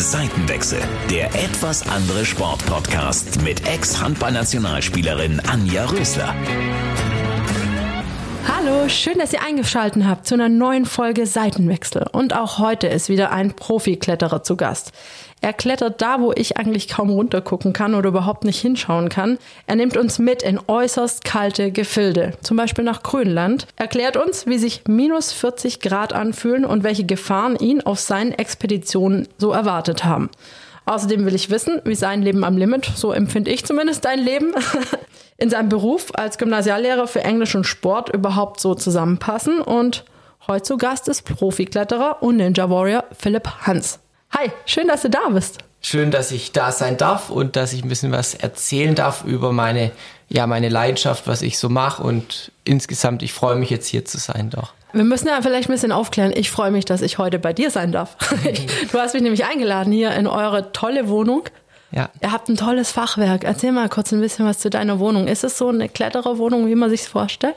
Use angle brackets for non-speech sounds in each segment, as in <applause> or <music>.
Seitenwechsel, der etwas andere Sportpodcast mit Ex-Handballnationalspielerin Anja Rösler. Hallo, schön, dass ihr eingeschaltet habt zu einer neuen Folge Seitenwechsel. Und auch heute ist wieder ein Profikletterer zu Gast. Er klettert da, wo ich eigentlich kaum runtergucken kann oder überhaupt nicht hinschauen kann. Er nimmt uns mit in äußerst kalte Gefilde, zum Beispiel nach Grönland, erklärt uns, wie sich minus 40 Grad anfühlen und welche Gefahren ihn auf seinen Expeditionen so erwartet haben. Außerdem will ich wissen, wie sein Leben am Limit, so empfinde ich zumindest dein Leben, <laughs> in seinem Beruf als Gymnasiallehrer für Englisch und Sport überhaupt so zusammenpassen. Und heute zu Gast ist Profikletterer und Ninja Warrior Philipp Hans. Hi, schön, dass du da bist. Schön, dass ich da sein darf und dass ich ein bisschen was erzählen darf über meine, ja, meine Leidenschaft, was ich so mache und insgesamt, ich freue mich jetzt hier zu sein, doch. Wir müssen ja vielleicht ein bisschen aufklären. Ich freue mich, dass ich heute bei dir sein darf. <laughs> du hast mich nämlich eingeladen hier in eure tolle Wohnung. Ja. Ihr habt ein tolles Fachwerk. Erzähl mal kurz ein bisschen was zu deiner Wohnung. Ist es so eine Klettererwohnung, wie man sich vorstellt?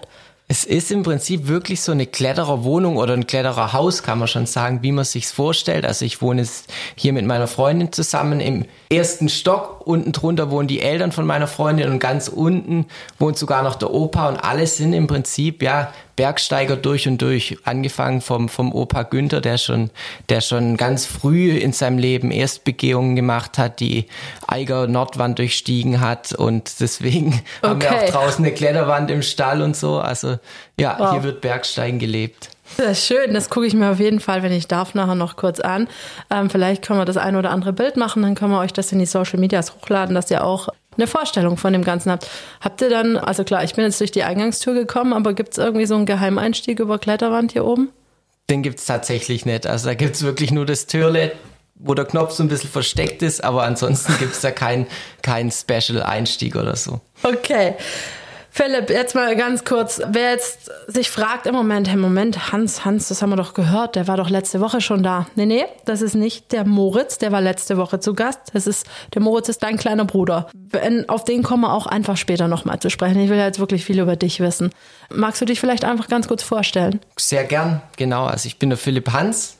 Es ist im Prinzip wirklich so eine Klettererwohnung oder ein Klettererhaus, kann man schon sagen, wie man sich's vorstellt. Also ich wohne jetzt hier mit meiner Freundin zusammen im ersten Stock. Unten drunter wohnen die Eltern von meiner Freundin und ganz unten wohnt sogar noch der Opa und alles sind im Prinzip ja Bergsteiger durch und durch. Angefangen vom, vom Opa Günther, der schon, der schon ganz früh in seinem Leben Erstbegehungen gemacht hat, die Eiger Nordwand durchstiegen hat und deswegen okay. <laughs> haben wir auch draußen eine Kletterwand im Stall und so. Also ja, wow. hier wird Bergsteigen gelebt. Das ist schön, das gucke ich mir auf jeden Fall, wenn ich darf, nachher noch kurz an. Ähm, vielleicht können wir das ein oder andere Bild machen, dann können wir euch das in die Social Medias hochladen, dass ihr auch eine Vorstellung von dem Ganzen habt. Habt ihr dann, also klar, ich bin jetzt durch die Eingangstür gekommen, aber gibt es irgendwie so einen Geheimeinstieg über Kletterwand hier oben? Den gibt es tatsächlich nicht. Also da gibt es wirklich nur das Türle, wo der Knopf so ein bisschen versteckt ist, aber ansonsten gibt es da keinen kein Special-Einstieg oder so. Okay. Philipp, jetzt mal ganz kurz. Wer jetzt sich fragt im Moment, hey Moment, Hans, Hans, das haben wir doch gehört, der war doch letzte Woche schon da. Nee, nee, das ist nicht der Moritz, der war letzte Woche zu Gast. Das ist, der Moritz ist dein kleiner Bruder. Auf den kommen wir auch einfach später nochmal zu sprechen. Ich will jetzt wirklich viel über dich wissen. Magst du dich vielleicht einfach ganz kurz vorstellen? Sehr gern, genau. Also ich bin der Philipp Hans,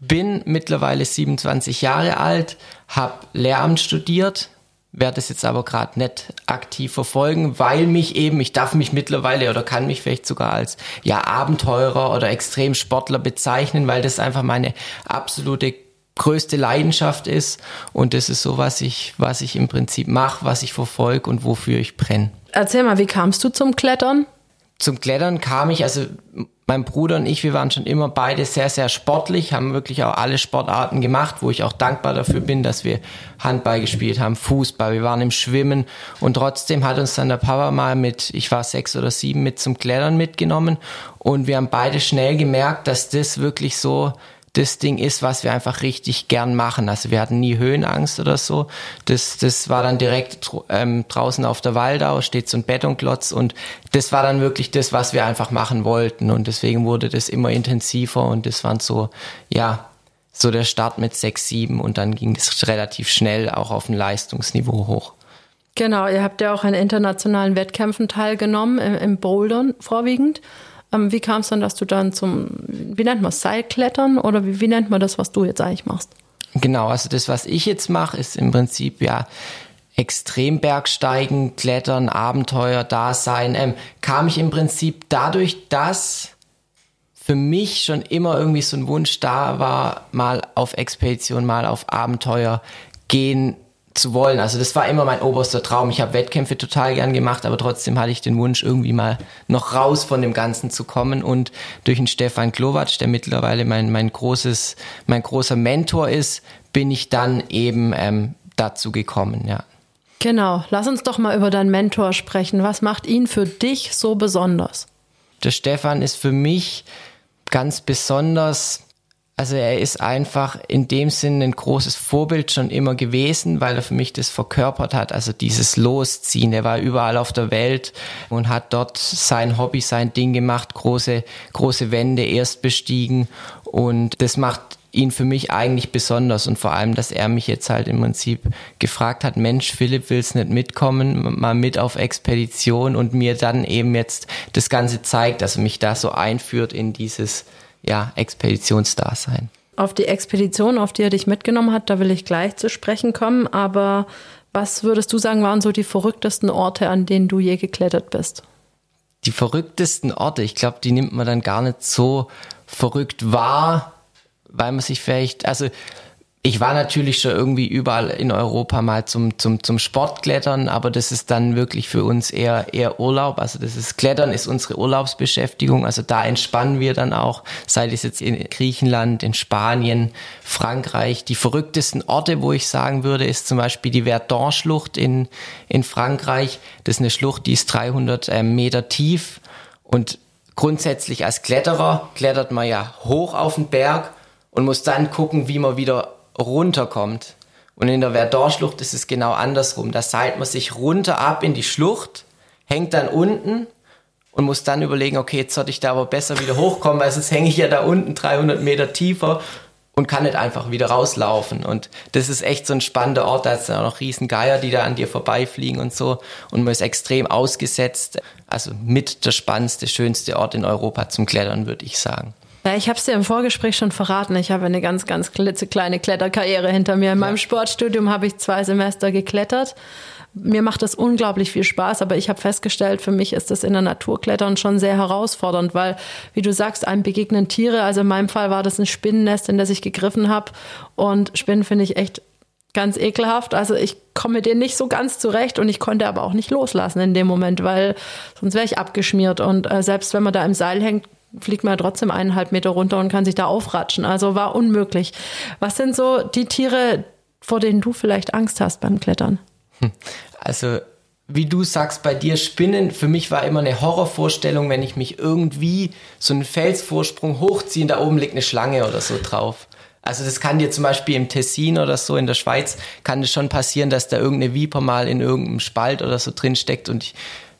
bin mittlerweile 27 Jahre alt, habe Lehramt studiert, werde es jetzt aber gerade nicht aktiv verfolgen, weil mich eben, ich darf mich mittlerweile oder kann mich vielleicht sogar als ja Abenteurer oder Extremsportler bezeichnen, weil das einfach meine absolute größte Leidenschaft ist und das ist so, was ich, was ich im Prinzip mache, was ich verfolge und wofür ich brenne. Erzähl mal, wie kamst du zum Klettern? Zum Klettern kam ich, also mein Bruder und ich, wir waren schon immer beide sehr, sehr sportlich, haben wirklich auch alle Sportarten gemacht, wo ich auch dankbar dafür bin, dass wir Handball gespielt haben, Fußball, wir waren im Schwimmen und trotzdem hat uns dann der Papa mal mit, ich war sechs oder sieben, mit zum Klettern mitgenommen. Und wir haben beide schnell gemerkt, dass das wirklich so das Ding ist, was wir einfach richtig gern machen. Also wir hatten nie Höhenangst oder so. Das, das war dann direkt ähm, draußen auf der Waldau, steht so ein Betonklotz und das war dann wirklich das, was wir einfach machen wollten. Und deswegen wurde das immer intensiver und das waren so, ja, so der Start mit sechs, sieben und dann ging das relativ schnell auch auf ein Leistungsniveau hoch. Genau, ihr habt ja auch an internationalen Wettkämpfen teilgenommen, im, im Bouldern vorwiegend. Ähm, wie kam es dann, dass du dann zum, wie nennt man es, Seilklettern oder wie, wie nennt man das, was du jetzt eigentlich machst? Genau, also das, was ich jetzt mache, ist im Prinzip ja Extrembergsteigen, Klettern, Abenteuer, Dasein. Ähm, kam ich im Prinzip dadurch, dass für mich schon immer irgendwie so ein Wunsch da war, mal auf Expedition, mal auf Abenteuer gehen zu wollen. Also das war immer mein oberster Traum. Ich habe Wettkämpfe total gern gemacht, aber trotzdem hatte ich den Wunsch, irgendwie mal noch raus von dem Ganzen zu kommen. Und durch den Stefan Klowatsch, der mittlerweile mein, mein großes, mein großer Mentor ist, bin ich dann eben ähm, dazu gekommen, ja. Genau. Lass uns doch mal über deinen Mentor sprechen. Was macht ihn für dich so besonders? Der Stefan ist für mich ganz besonders also er ist einfach in dem Sinn ein großes Vorbild schon immer gewesen, weil er für mich das verkörpert hat. Also dieses Losziehen. Er war überall auf der Welt und hat dort sein Hobby, sein Ding gemacht, große, große Wände erst bestiegen. Und das macht ihn für mich eigentlich besonders und vor allem, dass er mich jetzt halt im Prinzip gefragt hat, Mensch, Philipp, willst nicht mitkommen, mal mit auf Expedition und mir dann eben jetzt das Ganze zeigt, dass er mich da so einführt in dieses ja, Expeditionsdasein. Auf die Expedition, auf die er dich mitgenommen hat, da will ich gleich zu sprechen kommen. Aber was würdest du sagen, waren so die verrücktesten Orte, an denen du je geklettert bist? Die verrücktesten Orte, ich glaube, die nimmt man dann gar nicht so verrückt wahr, weil man sich vielleicht, also ich war natürlich schon irgendwie überall in Europa mal zum, zum, zum Sportklettern, aber das ist dann wirklich für uns eher, eher Urlaub. Also das ist Klettern ist unsere Urlaubsbeschäftigung. Also da entspannen wir dann auch, sei es jetzt in Griechenland, in Spanien, Frankreich. Die verrücktesten Orte, wo ich sagen würde, ist zum Beispiel die Verdun-Schlucht in, in Frankreich. Das ist eine Schlucht, die ist 300 äh, Meter tief und grundsätzlich als Kletterer klettert man ja hoch auf den Berg und muss dann gucken, wie man wieder runterkommt. Und in der Verdun-Schlucht ist es genau andersrum. Da seilt man sich runter ab in die Schlucht, hängt dann unten und muss dann überlegen, okay, jetzt sollte ich da aber besser wieder hochkommen, weil sonst hänge ich ja da unten 300 Meter tiefer und kann nicht einfach wieder rauslaufen. Und das ist echt so ein spannender Ort. Da dann auch noch riesen Geier, die da an dir vorbeifliegen und so. Und man ist extrem ausgesetzt. Also mit der spannendste, schönste Ort in Europa zum Klettern, würde ich sagen. Ja, ich habe es dir im Vorgespräch schon verraten. Ich habe eine ganz, ganz klitzekleine Kletterkarriere hinter mir. In ja. meinem Sportstudium habe ich zwei Semester geklettert. Mir macht das unglaublich viel Spaß, aber ich habe festgestellt, für mich ist das in der Natur klettern schon sehr herausfordernd, weil, wie du sagst, einem begegnen Tiere. Also in meinem Fall war das ein Spinnennest, in das ich gegriffen habe. Und Spinnen finde ich echt ganz ekelhaft. Also ich komme mit denen nicht so ganz zurecht und ich konnte aber auch nicht loslassen in dem Moment, weil sonst wäre ich abgeschmiert. Und äh, selbst wenn man da im Seil hängt, fliegt man trotzdem eineinhalb Meter runter und kann sich da aufratschen. Also war unmöglich. Was sind so die Tiere, vor denen du vielleicht Angst hast beim Klettern? Hm. Also wie du sagst, bei dir Spinnen, für mich war immer eine Horrorvorstellung, wenn ich mich irgendwie so einen Felsvorsprung hochziehe, da oben liegt eine Schlange oder so drauf. Also das kann dir zum Beispiel im Tessin oder so in der Schweiz, kann es schon passieren, dass da irgendeine Viper mal in irgendeinem Spalt oder so drin steckt und ich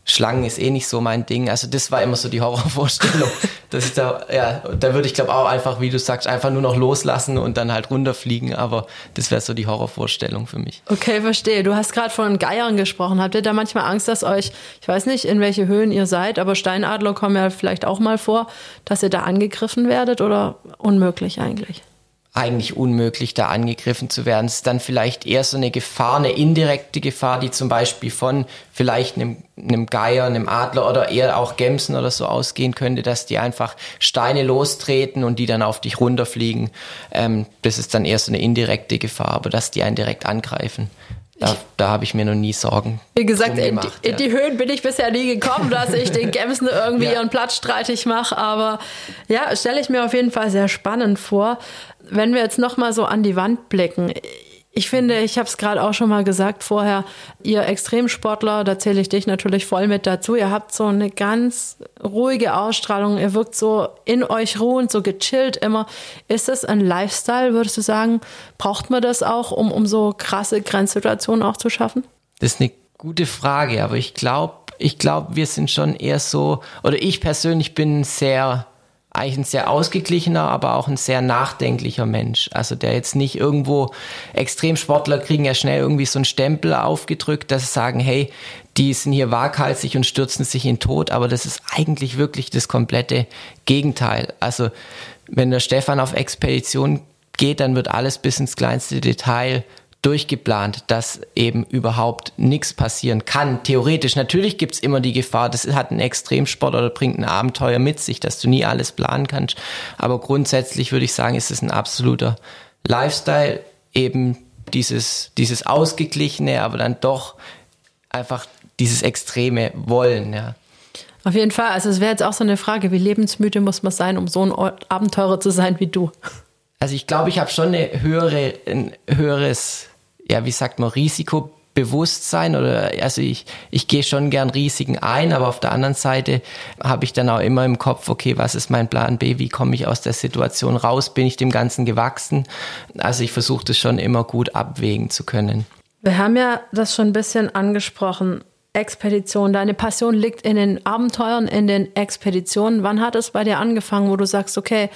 Schlangen ist eh nicht so mein Ding. Also das war immer so die Horrorvorstellung, <laughs> dass ich da, ja, da würde ich glaube auch einfach, wie du sagst, einfach nur noch loslassen und dann halt runterfliegen. Aber das wäre so die Horrorvorstellung für mich. Okay, verstehe. Du hast gerade von Geiern gesprochen. Habt ihr da manchmal Angst, dass euch, ich weiß nicht, in welche Höhen ihr seid, aber Steinadler kommen ja vielleicht auch mal vor, dass ihr da angegriffen werdet oder unmöglich eigentlich? Eigentlich unmöglich, da angegriffen zu werden. Es ist dann vielleicht eher so eine Gefahr, eine indirekte Gefahr, die zum Beispiel von vielleicht einem, einem Geier, einem Adler oder eher auch Gämsen oder so ausgehen könnte, dass die einfach Steine lostreten und die dann auf dich runterfliegen. Ähm, das ist dann eher so eine indirekte Gefahr, aber dass die einen direkt angreifen. Da, da habe ich mir noch nie Sorgen. Wie gesagt, gemacht, in, die, ja. in, die, Höhen bin ich bisher nie gekommen, dass ich den Gämsen <laughs> irgendwie ja. ihren Platz streitig mache. Aber ja, stelle ich mir auf jeden Fall sehr spannend vor. Wenn wir jetzt nochmal so an die Wand blicken. Ich finde, ich habe es gerade auch schon mal gesagt vorher, ihr Extremsportler, da zähle ich dich natürlich voll mit dazu, ihr habt so eine ganz ruhige Ausstrahlung, ihr wirkt so in euch ruhend, so gechillt immer. Ist das ein Lifestyle, würdest du sagen? Braucht man das auch, um, um so krasse Grenzsituationen auch zu schaffen? Das ist eine gute Frage, aber ich glaube, ich glaube, wir sind schon eher so, oder ich persönlich bin sehr eigentlich ein sehr ausgeglichener, aber auch ein sehr nachdenklicher Mensch. Also der jetzt nicht irgendwo, Extremsportler kriegen ja schnell irgendwie so einen Stempel aufgedrückt, dass sie sagen, hey, die sind hier waghalsig und stürzen sich in Tod, aber das ist eigentlich wirklich das komplette Gegenteil. Also wenn der Stefan auf Expedition geht, dann wird alles bis ins kleinste Detail durchgeplant, dass eben überhaupt nichts passieren kann. Theoretisch, natürlich gibt's immer die Gefahr, das hat ein Extremsport oder bringt ein Abenteuer mit sich, dass du nie alles planen kannst. Aber grundsätzlich würde ich sagen, ist es ein absoluter Lifestyle, eben dieses, dieses ausgeglichene, aber dann doch einfach dieses extreme Wollen, ja. Auf jeden Fall. Also es wäre jetzt auch so eine Frage, wie lebensmüde muss man sein, um so ein Abenteurer zu sein wie du? Also ich glaube, ich habe schon eine höhere, ein höheres ja, wie sagt man, Risikobewusstsein oder also ich, ich gehe schon gern Risiken ein, aber auf der anderen Seite habe ich dann auch immer im Kopf, okay, was ist mein Plan B, wie komme ich aus der Situation raus, bin ich dem Ganzen gewachsen? Also ich versuche das schon immer gut abwägen zu können. Wir haben ja das schon ein bisschen angesprochen. Expedition, deine Passion liegt in den Abenteuern, in den Expeditionen. Wann hat es bei dir angefangen, wo du sagst, okay,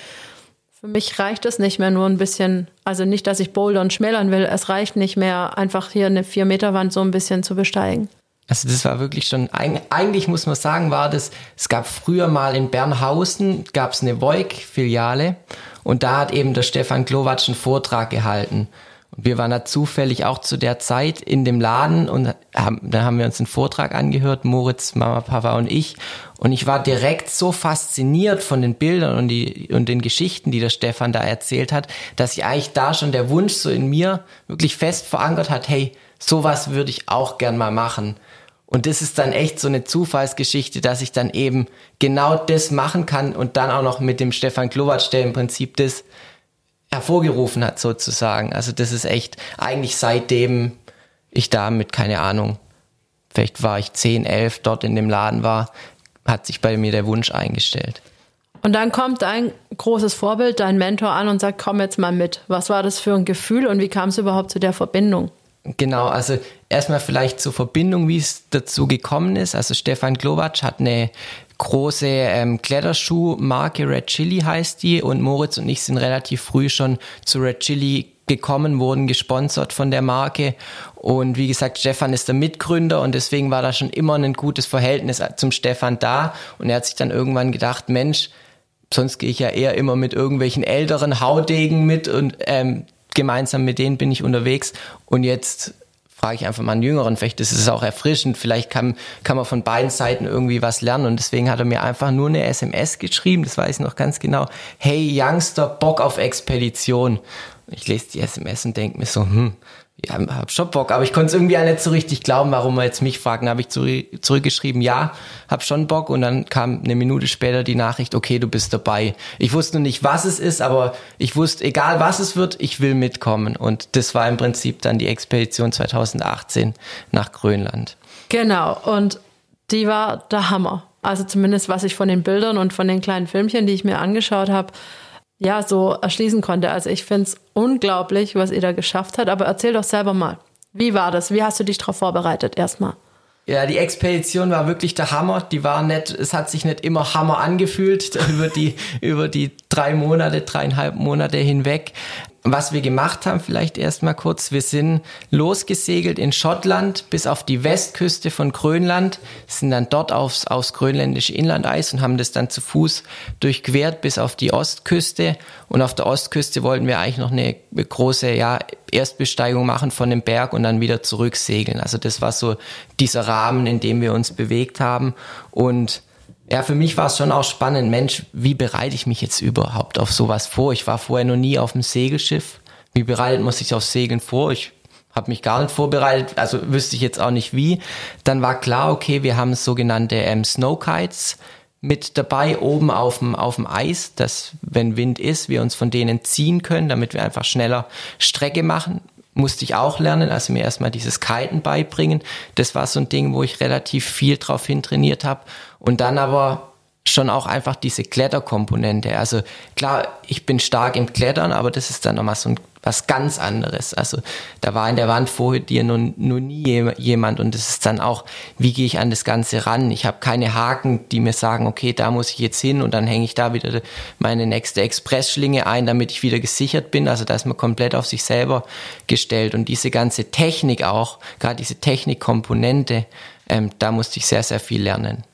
für mich reicht es nicht mehr nur ein bisschen, also nicht, dass ich bouldern schmälern will, es reicht nicht mehr, einfach hier eine 4-Meter-Wand so ein bisschen zu besteigen. Also das war wirklich schon, eigentlich muss man sagen, war das, es gab früher mal in Bernhausen, gab es eine Voig-Filiale und da hat eben der Stefan Glowatsch einen Vortrag gehalten. Wir waren da zufällig auch zu der Zeit in dem Laden und haben, dann haben wir uns einen Vortrag angehört, Moritz, Mama, Papa und ich. Und ich war direkt so fasziniert von den Bildern und, die, und den Geschichten, die der Stefan da erzählt hat, dass ich eigentlich da schon der Wunsch so in mir wirklich fest verankert hat, hey, sowas würde ich auch gern mal machen. Und das ist dann echt so eine Zufallsgeschichte, dass ich dann eben genau das machen kann und dann auch noch mit dem Stefan Klowatsch, der im Prinzip das hervorgerufen hat sozusagen. Also das ist echt eigentlich seitdem ich da mit, keine Ahnung, vielleicht war ich 10, 11 dort in dem Laden war, hat sich bei mir der Wunsch eingestellt. Und dann kommt dein großes Vorbild, dein Mentor an und sagt, komm jetzt mal mit. Was war das für ein Gefühl und wie kam es überhaupt zu der Verbindung? Genau, also erstmal vielleicht zur Verbindung, wie es dazu gekommen ist. Also Stefan Glowacz hat eine große ähm, Kletterschuhmarke Red Chili heißt die. Und Moritz und ich sind relativ früh schon zu Red Chili gekommen, wurden gesponsert von der Marke. Und wie gesagt, Stefan ist der Mitgründer und deswegen war da schon immer ein gutes Verhältnis zum Stefan da. Und er hat sich dann irgendwann gedacht, Mensch, sonst gehe ich ja eher immer mit irgendwelchen älteren Haudegen mit und ähm, gemeinsam mit denen bin ich unterwegs. Und jetzt frage ich einfach mal einen Jüngeren, vielleicht ist es auch erfrischend, vielleicht kann, kann man von beiden Seiten irgendwie was lernen. Und deswegen hat er mir einfach nur eine SMS geschrieben, das weiß ich noch ganz genau, hey Youngster, Bock auf Expedition. Ich lese die SMS und denke mir so, hm, ja, hab schon Bock, aber ich konnte es irgendwie auch nicht so richtig glauben, warum er jetzt mich fragt. Dann habe ich zurückgeschrieben, ja, hab schon Bock und dann kam eine Minute später die Nachricht, okay, du bist dabei. Ich wusste nur nicht, was es ist, aber ich wusste, egal was es wird, ich will mitkommen. Und das war im Prinzip dann die Expedition 2018 nach Grönland. Genau, und die war der Hammer. Also zumindest was ich von den Bildern und von den kleinen Filmchen, die ich mir angeschaut habe, ja, so erschließen konnte. Also ich finde es unglaublich, was ihr da geschafft habt. Aber erzähl doch selber mal. Wie war das? Wie hast du dich darauf vorbereitet erstmal? Ja, die Expedition war wirklich der Hammer. Die war nicht, es hat sich nicht immer Hammer angefühlt <laughs> über die, über die drei Monate, dreieinhalb Monate hinweg. Was wir gemacht haben, vielleicht erstmal kurz. Wir sind losgesegelt in Schottland bis auf die Westküste von Grönland, sind dann dort aufs, aufs grönländische Inlandeis und haben das dann zu Fuß durchquert bis auf die Ostküste. Und auf der Ostküste wollten wir eigentlich noch eine große, ja, Erstbesteigung machen von dem Berg und dann wieder zurücksegeln. Also das war so dieser Rahmen, in dem wir uns bewegt haben. Und ja, für mich war es schon auch spannend, Mensch, wie bereite ich mich jetzt überhaupt auf sowas vor? Ich war vorher noch nie auf dem Segelschiff. Wie bereitet man sich auf Segeln vor? Ich habe mich gar nicht vorbereitet, also wüsste ich jetzt auch nicht wie. Dann war klar, okay, wir haben sogenannte ähm, Snowkites mit dabei oben auf dem, auf dem Eis, dass wenn Wind ist, wir uns von denen ziehen können, damit wir einfach schneller Strecke machen. Musste ich auch lernen, also mir erstmal dieses Kiten beibringen. Das war so ein Ding, wo ich relativ viel drauf hin trainiert habe. Und dann aber schon auch einfach diese Kletterkomponente. Also klar, ich bin stark im Klettern, aber das ist dann nochmal so ein, was ganz anderes. Also da war in der Wand vor dir noch, noch nie jemand und das ist dann auch, wie gehe ich an das Ganze ran? Ich habe keine Haken, die mir sagen, okay, da muss ich jetzt hin und dann hänge ich da wieder meine nächste Expressschlinge ein, damit ich wieder gesichert bin. Also da ist man komplett auf sich selber gestellt und diese ganze Technik auch, gerade diese Technikkomponente, ähm, da musste ich sehr, sehr viel lernen.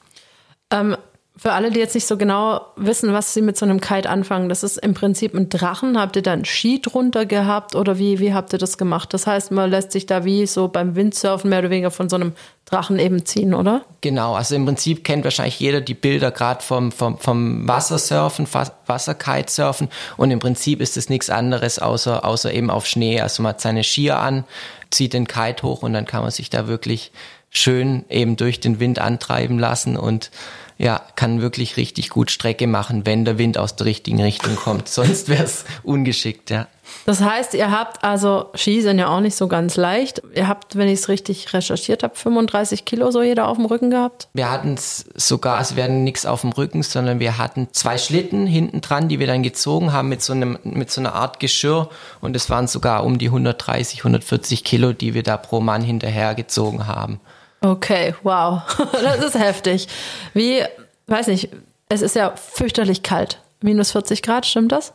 Ähm, für alle, die jetzt nicht so genau wissen, was sie mit so einem Kite anfangen, das ist im Prinzip ein Drachen. Habt ihr da einen Ski drunter gehabt oder wie, wie habt ihr das gemacht? Das heißt, man lässt sich da wie so beim Windsurfen mehr oder weniger von so einem Drachen eben ziehen, oder? Genau, also im Prinzip kennt wahrscheinlich jeder die Bilder gerade vom, vom, vom Wassersurfen, Wasserkitesurfen und im Prinzip ist es nichts anderes außer, außer eben auf Schnee. Also man hat seine Skier an, zieht den Kite hoch und dann kann man sich da wirklich schön eben durch den Wind antreiben lassen und ja, kann wirklich richtig gut Strecke machen, wenn der Wind aus der richtigen Richtung kommt. Sonst wäre es ungeschickt, ja. Das heißt, ihr habt also, Ski sind ja auch nicht so ganz leicht. Ihr habt, wenn ich es richtig recherchiert habe, 35 Kilo so jeder auf dem Rücken gehabt? Wir hatten es sogar, also wir hatten nichts auf dem Rücken, sondern wir hatten zwei Schlitten hinten dran, die wir dann gezogen haben mit so, einem, mit so einer Art Geschirr. Und es waren sogar um die 130, 140 Kilo, die wir da pro Mann hinterher gezogen haben. Okay, wow. <laughs> Das ist heftig. Wie, weiß nicht, es ist ja fürchterlich kalt. Minus 40 Grad, stimmt das?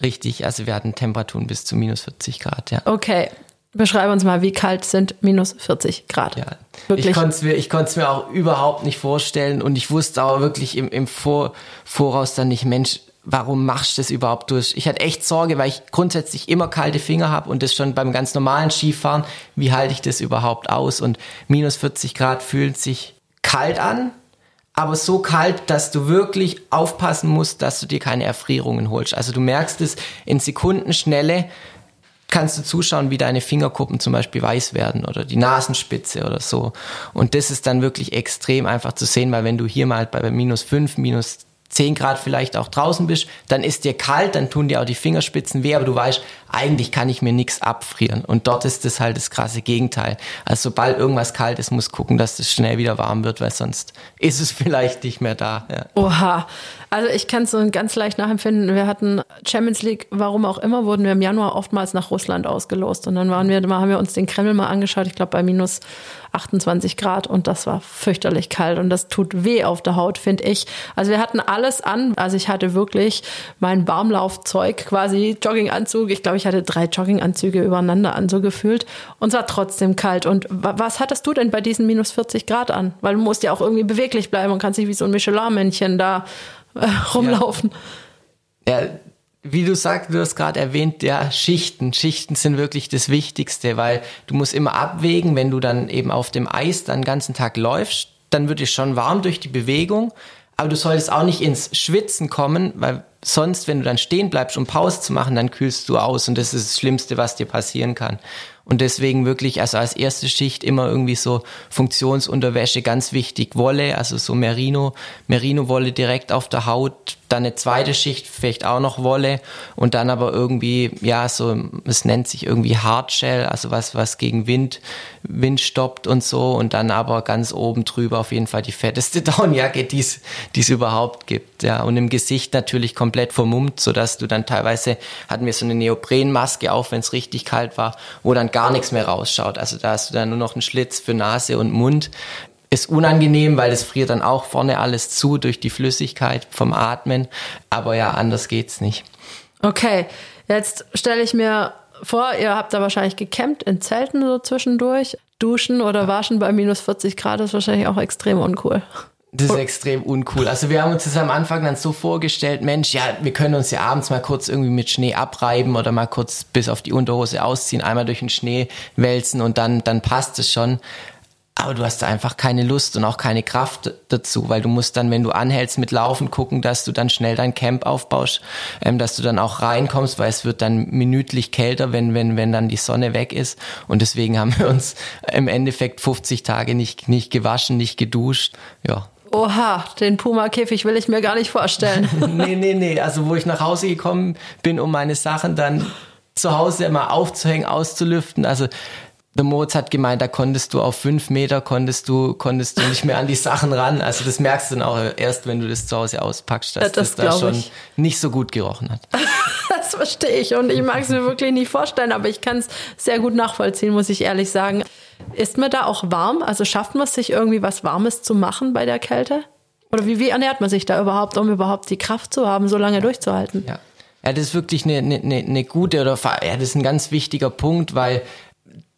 Richtig, also wir hatten Temperaturen bis zu minus 40 Grad, ja. Okay, beschreibe uns mal, wie kalt sind minus 40 Grad? Ja, Wirklich. Ich konnte es mir, ich mir auch überhaupt nicht vorstellen und ich wusste auch wirklich im, im Vor, Voraus dann nicht, Mensch, warum machst du das überhaupt durch? Ich hatte echt Sorge, weil ich grundsätzlich immer kalte Finger habe und das schon beim ganz normalen Skifahren. Wie halte ich das überhaupt aus? Und minus 40 Grad fühlt sich kalt an, aber so kalt, dass du wirklich aufpassen musst, dass du dir keine Erfrierungen holst. Also du merkst es in Sekundenschnelle, kannst du zuschauen, wie deine Fingerkuppen zum Beispiel weiß werden oder die Nasenspitze oder so. Und das ist dann wirklich extrem einfach zu sehen, weil wenn du hier mal bei minus fünf, minus 10 Grad vielleicht auch draußen bist, dann ist dir kalt, dann tun dir auch die Fingerspitzen weh, aber du weißt, eigentlich kann ich mir nichts abfrieren. Und dort ist das halt das krasse Gegenteil. Also sobald irgendwas kalt ist, muss gucken, dass das schnell wieder warm wird, weil sonst ist es <laughs> vielleicht nicht mehr da. Ja. Oha. Also ich kann es so ganz leicht nachempfinden. Wir hatten Champions League, warum auch immer, wurden wir im Januar oftmals nach Russland ausgelost. Und dann waren wir, haben wir uns den Kreml mal angeschaut, ich glaube bei minus 28 Grad und das war fürchterlich kalt und das tut weh auf der Haut, finde ich. Also wir hatten alles an. Also ich hatte wirklich mein Warmlaufzeug, quasi Jogginganzug. Ich glaube, ich hatte drei Jogginganzüge übereinander an, so gefühlt. Und es war trotzdem kalt. Und was hattest du denn bei diesen minus 40 Grad an? Weil du musst ja auch irgendwie beweglich bleiben und kannst nicht wie so ein Michelin-Männchen da äh, rumlaufen. Ja. ja wie du sagst, du hast gerade erwähnt, ja, Schichten. Schichten sind wirklich das Wichtigste, weil du musst immer abwägen, wenn du dann eben auf dem Eis dann den ganzen Tag läufst, dann wird es schon warm durch die Bewegung, aber du solltest auch nicht ins Schwitzen kommen, weil sonst, wenn du dann stehen bleibst, um Pause zu machen, dann kühlst du aus und das ist das Schlimmste, was dir passieren kann. Und deswegen wirklich, also als erste Schicht immer irgendwie so Funktionsunterwäsche, ganz wichtig, Wolle, also so Merino, Merino-Wolle direkt auf der Haut, dann eine zweite Schicht, vielleicht auch noch Wolle und dann aber irgendwie, ja, so, es nennt sich irgendwie Hardshell, also was, was gegen Wind, Wind stoppt und so und dann aber ganz oben drüber auf jeden Fall die fetteste <laughs> Downjacke, die es überhaupt gibt, ja, und im Gesicht natürlich komplett vermummt, sodass du dann teilweise, hatten wir so eine Neoprenmaske auf, wenn es richtig kalt war, wo dann gar nichts mehr rausschaut, also da hast du dann nur noch einen Schlitz für Nase und Mund ist unangenehm, weil es friert dann auch vorne alles zu durch die Flüssigkeit vom Atmen. Aber ja, anders geht's nicht. Okay, jetzt stelle ich mir vor, ihr habt da wahrscheinlich gecampt in Zelten so zwischendurch. Duschen oder waschen bei minus 40 Grad ist wahrscheinlich auch extrem uncool. Das ist extrem uncool. Also wir haben uns das am Anfang dann so vorgestellt, Mensch, ja, wir können uns ja abends mal kurz irgendwie mit Schnee abreiben oder mal kurz bis auf die Unterhose ausziehen, einmal durch den Schnee wälzen und dann, dann passt es schon. Aber du hast da einfach keine Lust und auch keine Kraft dazu, weil du musst dann, wenn du anhältst mit Laufen, gucken, dass du dann schnell dein Camp aufbaust, ähm, dass du dann auch reinkommst, weil es wird dann minütlich kälter, wenn, wenn, wenn dann die Sonne weg ist. Und deswegen haben wir uns im Endeffekt 50 Tage nicht, nicht gewaschen, nicht geduscht. Ja. Oha, den Puma-Käfig will ich mir gar nicht vorstellen. <laughs> nee, nee, nee. Also wo ich nach Hause gekommen bin, um meine Sachen dann zu Hause immer aufzuhängen, auszulüften. Also der Moritz hat gemeint, da konntest du auf fünf Meter konntest du, konntest du nicht mehr an die Sachen ran. Also das merkst du dann auch erst, wenn du das zu Hause auspackst, dass ja, das, das da schon ich. nicht so gut gerochen hat. <laughs> das verstehe ich und ich mag es mir wirklich nicht vorstellen, aber ich kann es sehr gut nachvollziehen, muss ich ehrlich sagen. Ist mir da auch warm? Also schafft man es sich irgendwie was Warmes zu machen bei der Kälte? Oder wie, wie ernährt man sich da überhaupt, um überhaupt die Kraft zu haben, so lange durchzuhalten? Ja. Ja, das ist wirklich eine, eine, eine gute oder ja, das ist ein ganz wichtiger Punkt, weil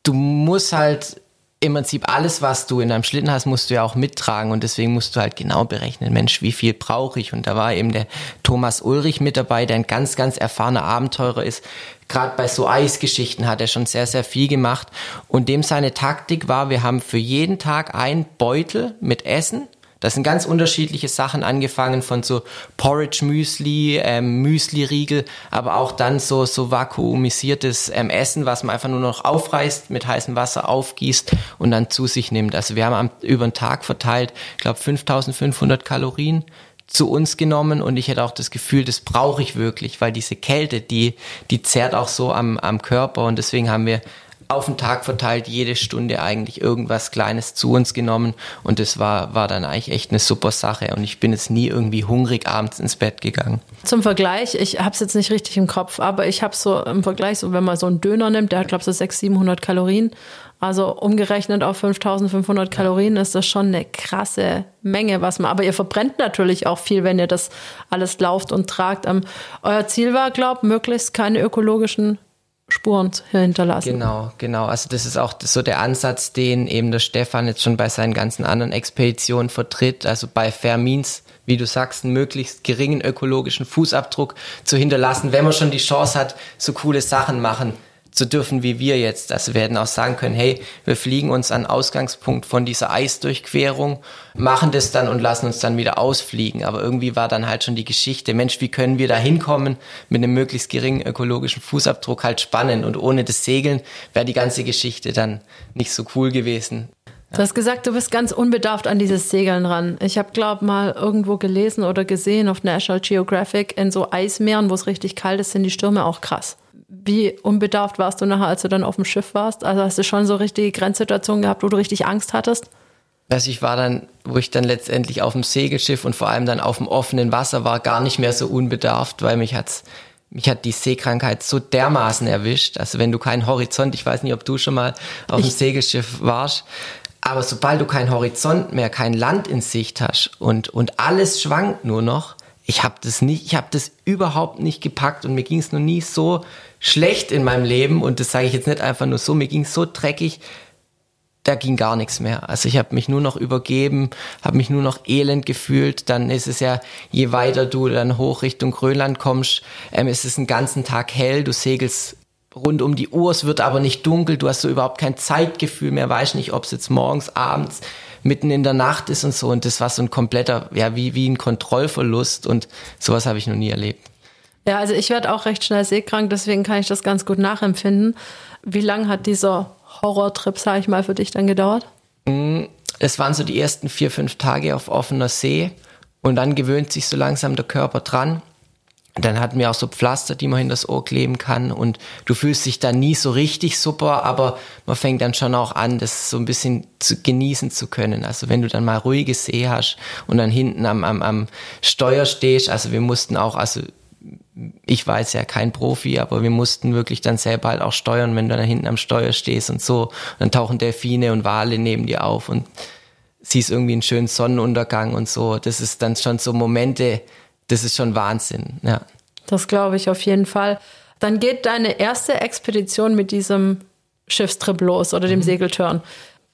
du musst halt im Prinzip alles, was du in deinem Schlitten hast, musst du ja auch mittragen und deswegen musst du halt genau berechnen, Mensch, wie viel brauche ich? Und da war eben der Thomas Ulrich mit dabei, der ein ganz, ganz erfahrener Abenteurer ist. Gerade bei so Eisgeschichten hat er schon sehr, sehr viel gemacht. Und dem seine Taktik war, wir haben für jeden Tag einen Beutel mit Essen das sind ganz unterschiedliche Sachen, angefangen von so Porridge-Müsli, ähm, Müsli-Riegel, aber auch dann so, so vakuumisiertes ähm, Essen, was man einfach nur noch aufreißt, mit heißem Wasser aufgießt und dann zu sich nimmt. Also wir haben am, über den Tag verteilt, ich glaube, 5500 Kalorien zu uns genommen und ich hätte auch das Gefühl, das brauche ich wirklich, weil diese Kälte, die, die zerrt auch so am, am Körper und deswegen haben wir auf den Tag verteilt jede Stunde eigentlich irgendwas Kleines zu uns genommen und das war, war dann eigentlich echt eine super Sache und ich bin jetzt nie irgendwie hungrig abends ins Bett gegangen. Zum Vergleich, ich habe es jetzt nicht richtig im Kopf, aber ich habe so im Vergleich, so wenn man so einen Döner nimmt, der hat glaube ich so 600, 700 Kalorien, also umgerechnet auf 5500 Kalorien ist das schon eine krasse Menge, was man, aber ihr verbrennt natürlich auch viel, wenn ihr das alles lauft und tragt. Ähm, euer Ziel war, glaubt, möglichst keine ökologischen Spuren hinterlassen. Genau, genau. Also das ist auch so der Ansatz, den eben der Stefan jetzt schon bei seinen ganzen anderen Expeditionen vertritt. Also bei Fermins, wie du sagst, einen möglichst geringen ökologischen Fußabdruck zu hinterlassen, wenn man schon die Chance hat, so coole Sachen machen zu dürfen wie wir jetzt. Also wir hätten auch sagen können, hey, wir fliegen uns an Ausgangspunkt von dieser Eisdurchquerung, machen das dann und lassen uns dann wieder ausfliegen. Aber irgendwie war dann halt schon die Geschichte, Mensch, wie können wir da hinkommen mit einem möglichst geringen ökologischen Fußabdruck halt spannend. Und ohne das Segeln wäre die ganze Geschichte dann nicht so cool gewesen. Du hast gesagt, du bist ganz unbedarft an dieses Segeln ran. Ich habe, glaube mal irgendwo gelesen oder gesehen auf National Geographic, in so Eismeeren, wo es richtig kalt ist, sind die Stürme auch krass wie unbedarft warst du nachher, als du dann auf dem Schiff warst? Also hast du schon so richtige Grenzsituationen gehabt, wo du richtig Angst hattest? Also ich war dann, wo ich dann letztendlich auf dem Segelschiff und vor allem dann auf dem offenen Wasser war, gar nicht mehr so unbedarft, weil mich hat's mich hat die Seekrankheit so dermaßen erwischt. Also wenn du keinen Horizont, ich weiß nicht, ob du schon mal auf dem Segelschiff warst, aber sobald du keinen Horizont mehr, kein Land in Sicht hast und, und alles schwankt nur noch, ich habe das nicht, ich habe das überhaupt nicht gepackt und mir ging es noch nie so schlecht in meinem Leben und das sage ich jetzt nicht einfach nur so, mir ging so dreckig, da ging gar nichts mehr. Also ich habe mich nur noch übergeben, habe mich nur noch elend gefühlt. Dann ist es ja, je weiter du dann hoch Richtung Grönland kommst, ähm, ist es einen ganzen Tag hell, du segelst rund um die Uhr, es wird aber nicht dunkel, du hast so überhaupt kein Zeitgefühl mehr, weißt nicht, ob es jetzt morgens, abends, mitten in der Nacht ist und so. Und das war so ein kompletter, ja, wie, wie ein Kontrollverlust und sowas habe ich noch nie erlebt. Ja, also ich werde auch recht schnell seekrank, deswegen kann ich das ganz gut nachempfinden. Wie lang hat dieser Horrortrip, sage ich mal, für dich dann gedauert? Mm, es waren so die ersten vier, fünf Tage auf offener See und dann gewöhnt sich so langsam der Körper dran. Dann hatten wir auch so Pflaster, die man in das Ohr kleben kann und du fühlst dich dann nie so richtig super, aber man fängt dann schon auch an, das so ein bisschen zu genießen zu können. Also wenn du dann mal ruhige See hast und dann hinten am, am, am Steuer stehst, also wir mussten auch, also ich war jetzt ja kein Profi, aber wir mussten wirklich dann selber halt auch steuern, wenn du dann hinten am Steuer stehst und so. Und dann tauchen Delfine und Wale neben dir auf und siehst irgendwie einen schönen Sonnenuntergang und so. Das ist dann schon so Momente, das ist schon Wahnsinn, ja. Das glaube ich auf jeden Fall. Dann geht deine erste Expedition mit diesem Schiffstrip los oder dem mhm. Segeltörn.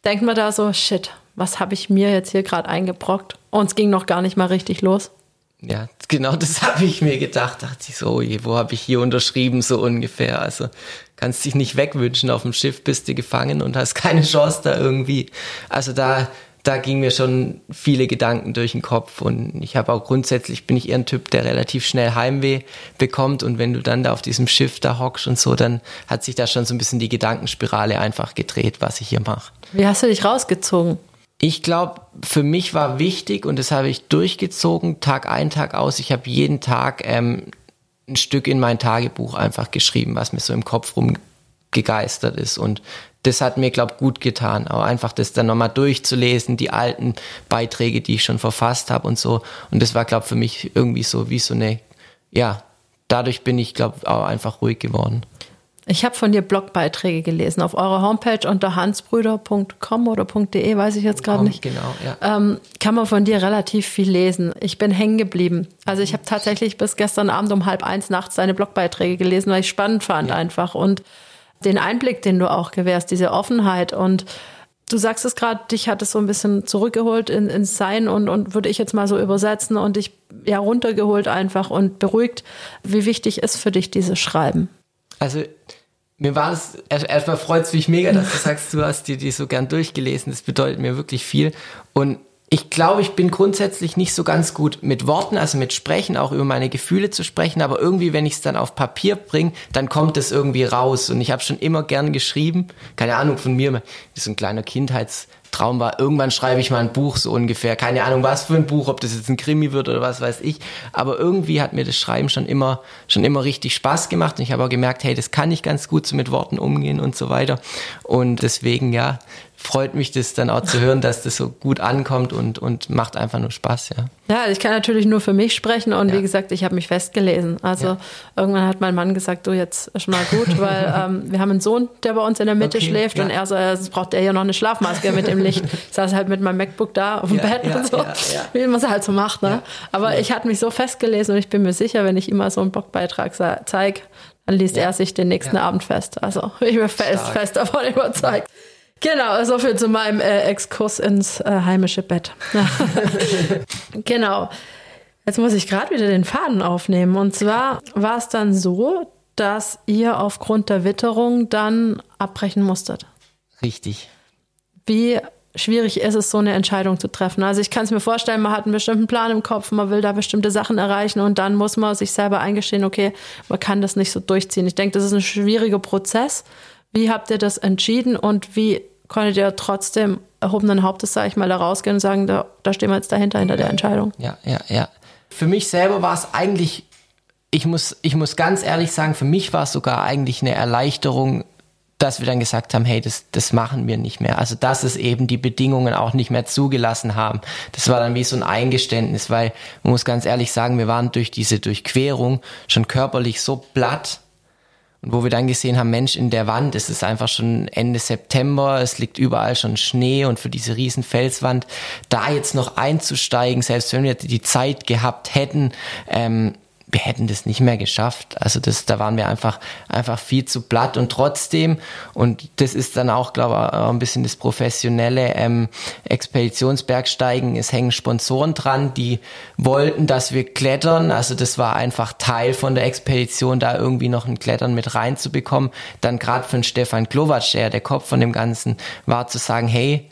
Denkt man da so, shit, was habe ich mir jetzt hier gerade eingebrockt? Und es ging noch gar nicht mal richtig los. Ja, genau das <laughs> habe ich mir gedacht. Dachte ich so, oh je, wo habe ich hier unterschrieben, so ungefähr. Also kannst dich nicht wegwünschen, auf dem Schiff bist du gefangen und hast keine Chance da irgendwie. Also da da ging mir schon viele Gedanken durch den Kopf und ich habe auch grundsätzlich bin ich eher ein Typ, der relativ schnell Heimweh bekommt und wenn du dann da auf diesem Schiff da hockst und so, dann hat sich da schon so ein bisschen die Gedankenspirale einfach gedreht, was ich hier mache. Wie hast du dich rausgezogen? Ich glaube, für mich war wichtig und das habe ich durchgezogen, Tag ein, Tag aus. Ich habe jeden Tag ähm, ein Stück in mein Tagebuch einfach geschrieben, was mir so im Kopf rumgegeistert ist und das hat mir, glaube gut getan. Aber einfach das dann nochmal durchzulesen, die alten Beiträge, die ich schon verfasst habe und so. Und das war, glaube für mich irgendwie so wie so eine, ja, dadurch bin ich, glaube auch einfach ruhig geworden. Ich habe von dir Blogbeiträge gelesen auf eurer Homepage unter hansbrüder.com oder .de, weiß ich jetzt gerade nicht. Genau, ja. Ähm, kann man von dir relativ viel lesen. Ich bin hängen geblieben. Also ich habe tatsächlich bis gestern Abend um halb eins nachts deine Blogbeiträge gelesen, weil ich spannend fand ja. einfach. Und den Einblick, den du auch gewährst, diese Offenheit und Du sagst es gerade, dich hat es so ein bisschen zurückgeholt in, ins Sein und, und würde ich jetzt mal so übersetzen und dich ja runtergeholt einfach und beruhigt. Wie wichtig ist für dich dieses Schreiben? Also mir war es, erstmal freut es mich mega, dass du <laughs> sagst, du hast dir die so gern durchgelesen. Das bedeutet mir wirklich viel. Und ich glaube, ich bin grundsätzlich nicht so ganz gut mit Worten, also mit Sprechen, auch über meine Gefühle zu sprechen, aber irgendwie, wenn ich es dann auf Papier bringe, dann kommt es irgendwie raus. Und ich habe schon immer gern geschrieben, keine Ahnung von mir, so ein kleiner Kindheitstraum war, irgendwann schreibe ich mal ein Buch so ungefähr, keine Ahnung was für ein Buch, ob das jetzt ein Krimi wird oder was weiß ich, aber irgendwie hat mir das Schreiben schon immer, schon immer richtig Spaß gemacht. Und ich habe auch gemerkt, hey, das kann ich ganz gut so mit Worten umgehen und so weiter. Und deswegen, ja, freut mich das dann auch zu hören, dass das so gut ankommt und, und macht einfach nur Spaß, ja. Ja, ich kann natürlich nur für mich sprechen und ja. wie gesagt, ich habe mich festgelesen. Also ja. irgendwann hat mein Mann gesagt, du jetzt ist mal gut, weil <laughs> ähm, wir haben einen Sohn, der bei uns in der Mitte okay, schläft ja. und er so, jetzt braucht er ja noch eine Schlafmaske mit dem Licht. Ich saß halt mit meinem MacBook da auf dem Bett und so, wie man es halt so macht. Ne? Aber ich hatte mich so festgelesen und ich bin mir sicher, wenn ich ihm mal so einen Blogbeitrag zeige, dann liest er sich den nächsten Abend fest. Also ich bin fest, fest davon überzeugt. Genau, so viel zu meinem äh, Exkurs ins äh, heimische Bett. <laughs> genau. Jetzt muss ich gerade wieder den Faden aufnehmen. Und zwar war es dann so, dass ihr aufgrund der Witterung dann abbrechen musstet. Richtig. Wie schwierig ist es, so eine Entscheidung zu treffen? Also ich kann es mir vorstellen, man hat einen bestimmten Plan im Kopf, man will da bestimmte Sachen erreichen und dann muss man sich selber eingestehen, okay, man kann das nicht so durchziehen. Ich denke, das ist ein schwieriger Prozess. Wie habt ihr das entschieden und wie konntet ihr trotzdem erhobenen Hauptes, sage ich mal, da rausgehen und sagen, da, da stehen wir jetzt dahinter, hinter der Entscheidung. Ja, ja, ja. Für mich selber war es eigentlich, ich muss, ich muss ganz ehrlich sagen, für mich war es sogar eigentlich eine Erleichterung, dass wir dann gesagt haben, hey, das, das machen wir nicht mehr. Also dass es eben die Bedingungen auch nicht mehr zugelassen haben. Das war dann wie so ein Eingeständnis, weil man muss ganz ehrlich sagen, wir waren durch diese Durchquerung schon körperlich so platt, und wo wir dann gesehen haben, Mensch, in der Wand, es ist einfach schon Ende September, es liegt überall schon Schnee und für diese riesen Felswand, da jetzt noch einzusteigen, selbst wenn wir die Zeit gehabt hätten, ähm, wir hätten das nicht mehr geschafft. Also das, da waren wir einfach, einfach viel zu platt und trotzdem, und das ist dann auch, glaube ich, ein bisschen das professionelle ähm, Expeditionsbergsteigen, es hängen Sponsoren dran, die wollten, dass wir klettern. Also das war einfach Teil von der Expedition, da irgendwie noch ein Klettern mit reinzubekommen. Dann gerade von Stefan Klovac, der der Kopf von dem Ganzen war, zu sagen, hey,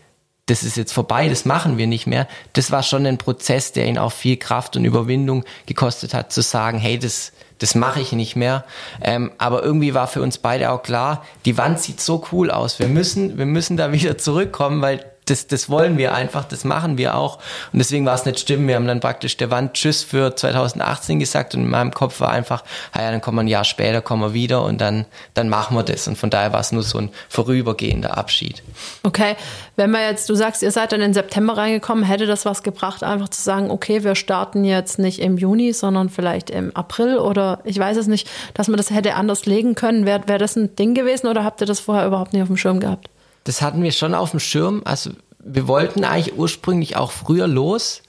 das ist jetzt vorbei, das machen wir nicht mehr. Das war schon ein Prozess, der ihn auch viel Kraft und Überwindung gekostet hat, zu sagen, hey, das, das mache ich nicht mehr. Ähm, aber irgendwie war für uns beide auch klar, die Wand sieht so cool aus. Wir müssen, wir müssen da <laughs> wieder zurückkommen, weil das, das wollen wir einfach, das machen wir auch. Und deswegen war es nicht stimmen. Wir haben dann praktisch der Wand Tschüss für 2018 gesagt und in meinem Kopf war einfach, ah ja, dann kommen wir ein Jahr später, kommen wir wieder und dann, dann machen wir das. Und von daher war es nur so ein vorübergehender Abschied. Okay, wenn wir jetzt, du sagst, ihr seid dann in September reingekommen, hätte das was gebracht, einfach zu sagen, okay, wir starten jetzt nicht im Juni, sondern vielleicht im April oder ich weiß es nicht, dass man das hätte anders legen können. Wäre wär das ein Ding gewesen oder habt ihr das vorher überhaupt nicht auf dem Schirm gehabt? Das hatten wir schon auf dem Schirm. Also wir wollten eigentlich ursprünglich auch früher los,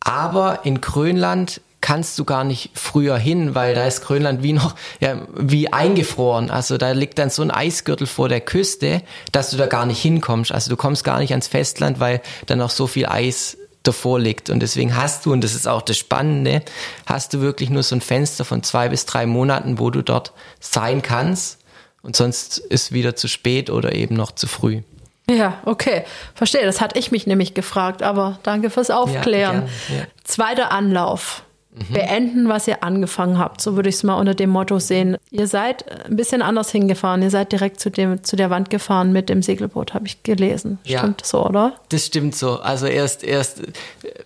aber in Grönland kannst du gar nicht früher hin, weil da ist Grönland wie noch, ja, wie eingefroren. Also da liegt dann so ein Eisgürtel vor der Küste, dass du da gar nicht hinkommst. Also du kommst gar nicht ans Festland, weil da noch so viel Eis davor liegt. Und deswegen hast du, und das ist auch das Spannende, hast du wirklich nur so ein Fenster von zwei bis drei Monaten, wo du dort sein kannst und sonst ist wieder zu spät oder eben noch zu früh. Ja, okay. Verstehe. Das hatte ich mich nämlich gefragt, aber danke fürs Aufklären. Ja, ja. Zweiter Anlauf mhm. beenden, was ihr angefangen habt. So würde ich es mal unter dem Motto sehen. Ihr seid ein bisschen anders hingefahren. Ihr seid direkt zu, dem, zu der Wand gefahren mit dem Segelboot, habe ich gelesen. Stimmt ja, so, oder? Das stimmt so. Also erst, erst,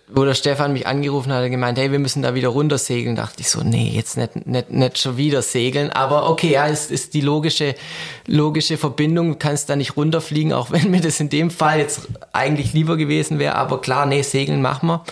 wo der Stefan mich angerufen hat, hat er gemeint, hey, wir müssen da wieder runter segeln. Dachte ich so, nee, jetzt nicht, nicht, nicht schon wieder segeln. Aber okay, ja, es ist die logische, logische Verbindung. Du kannst da nicht runterfliegen, auch wenn mir das in dem Fall jetzt eigentlich lieber gewesen wäre. Aber klar, nee, segeln machen wir.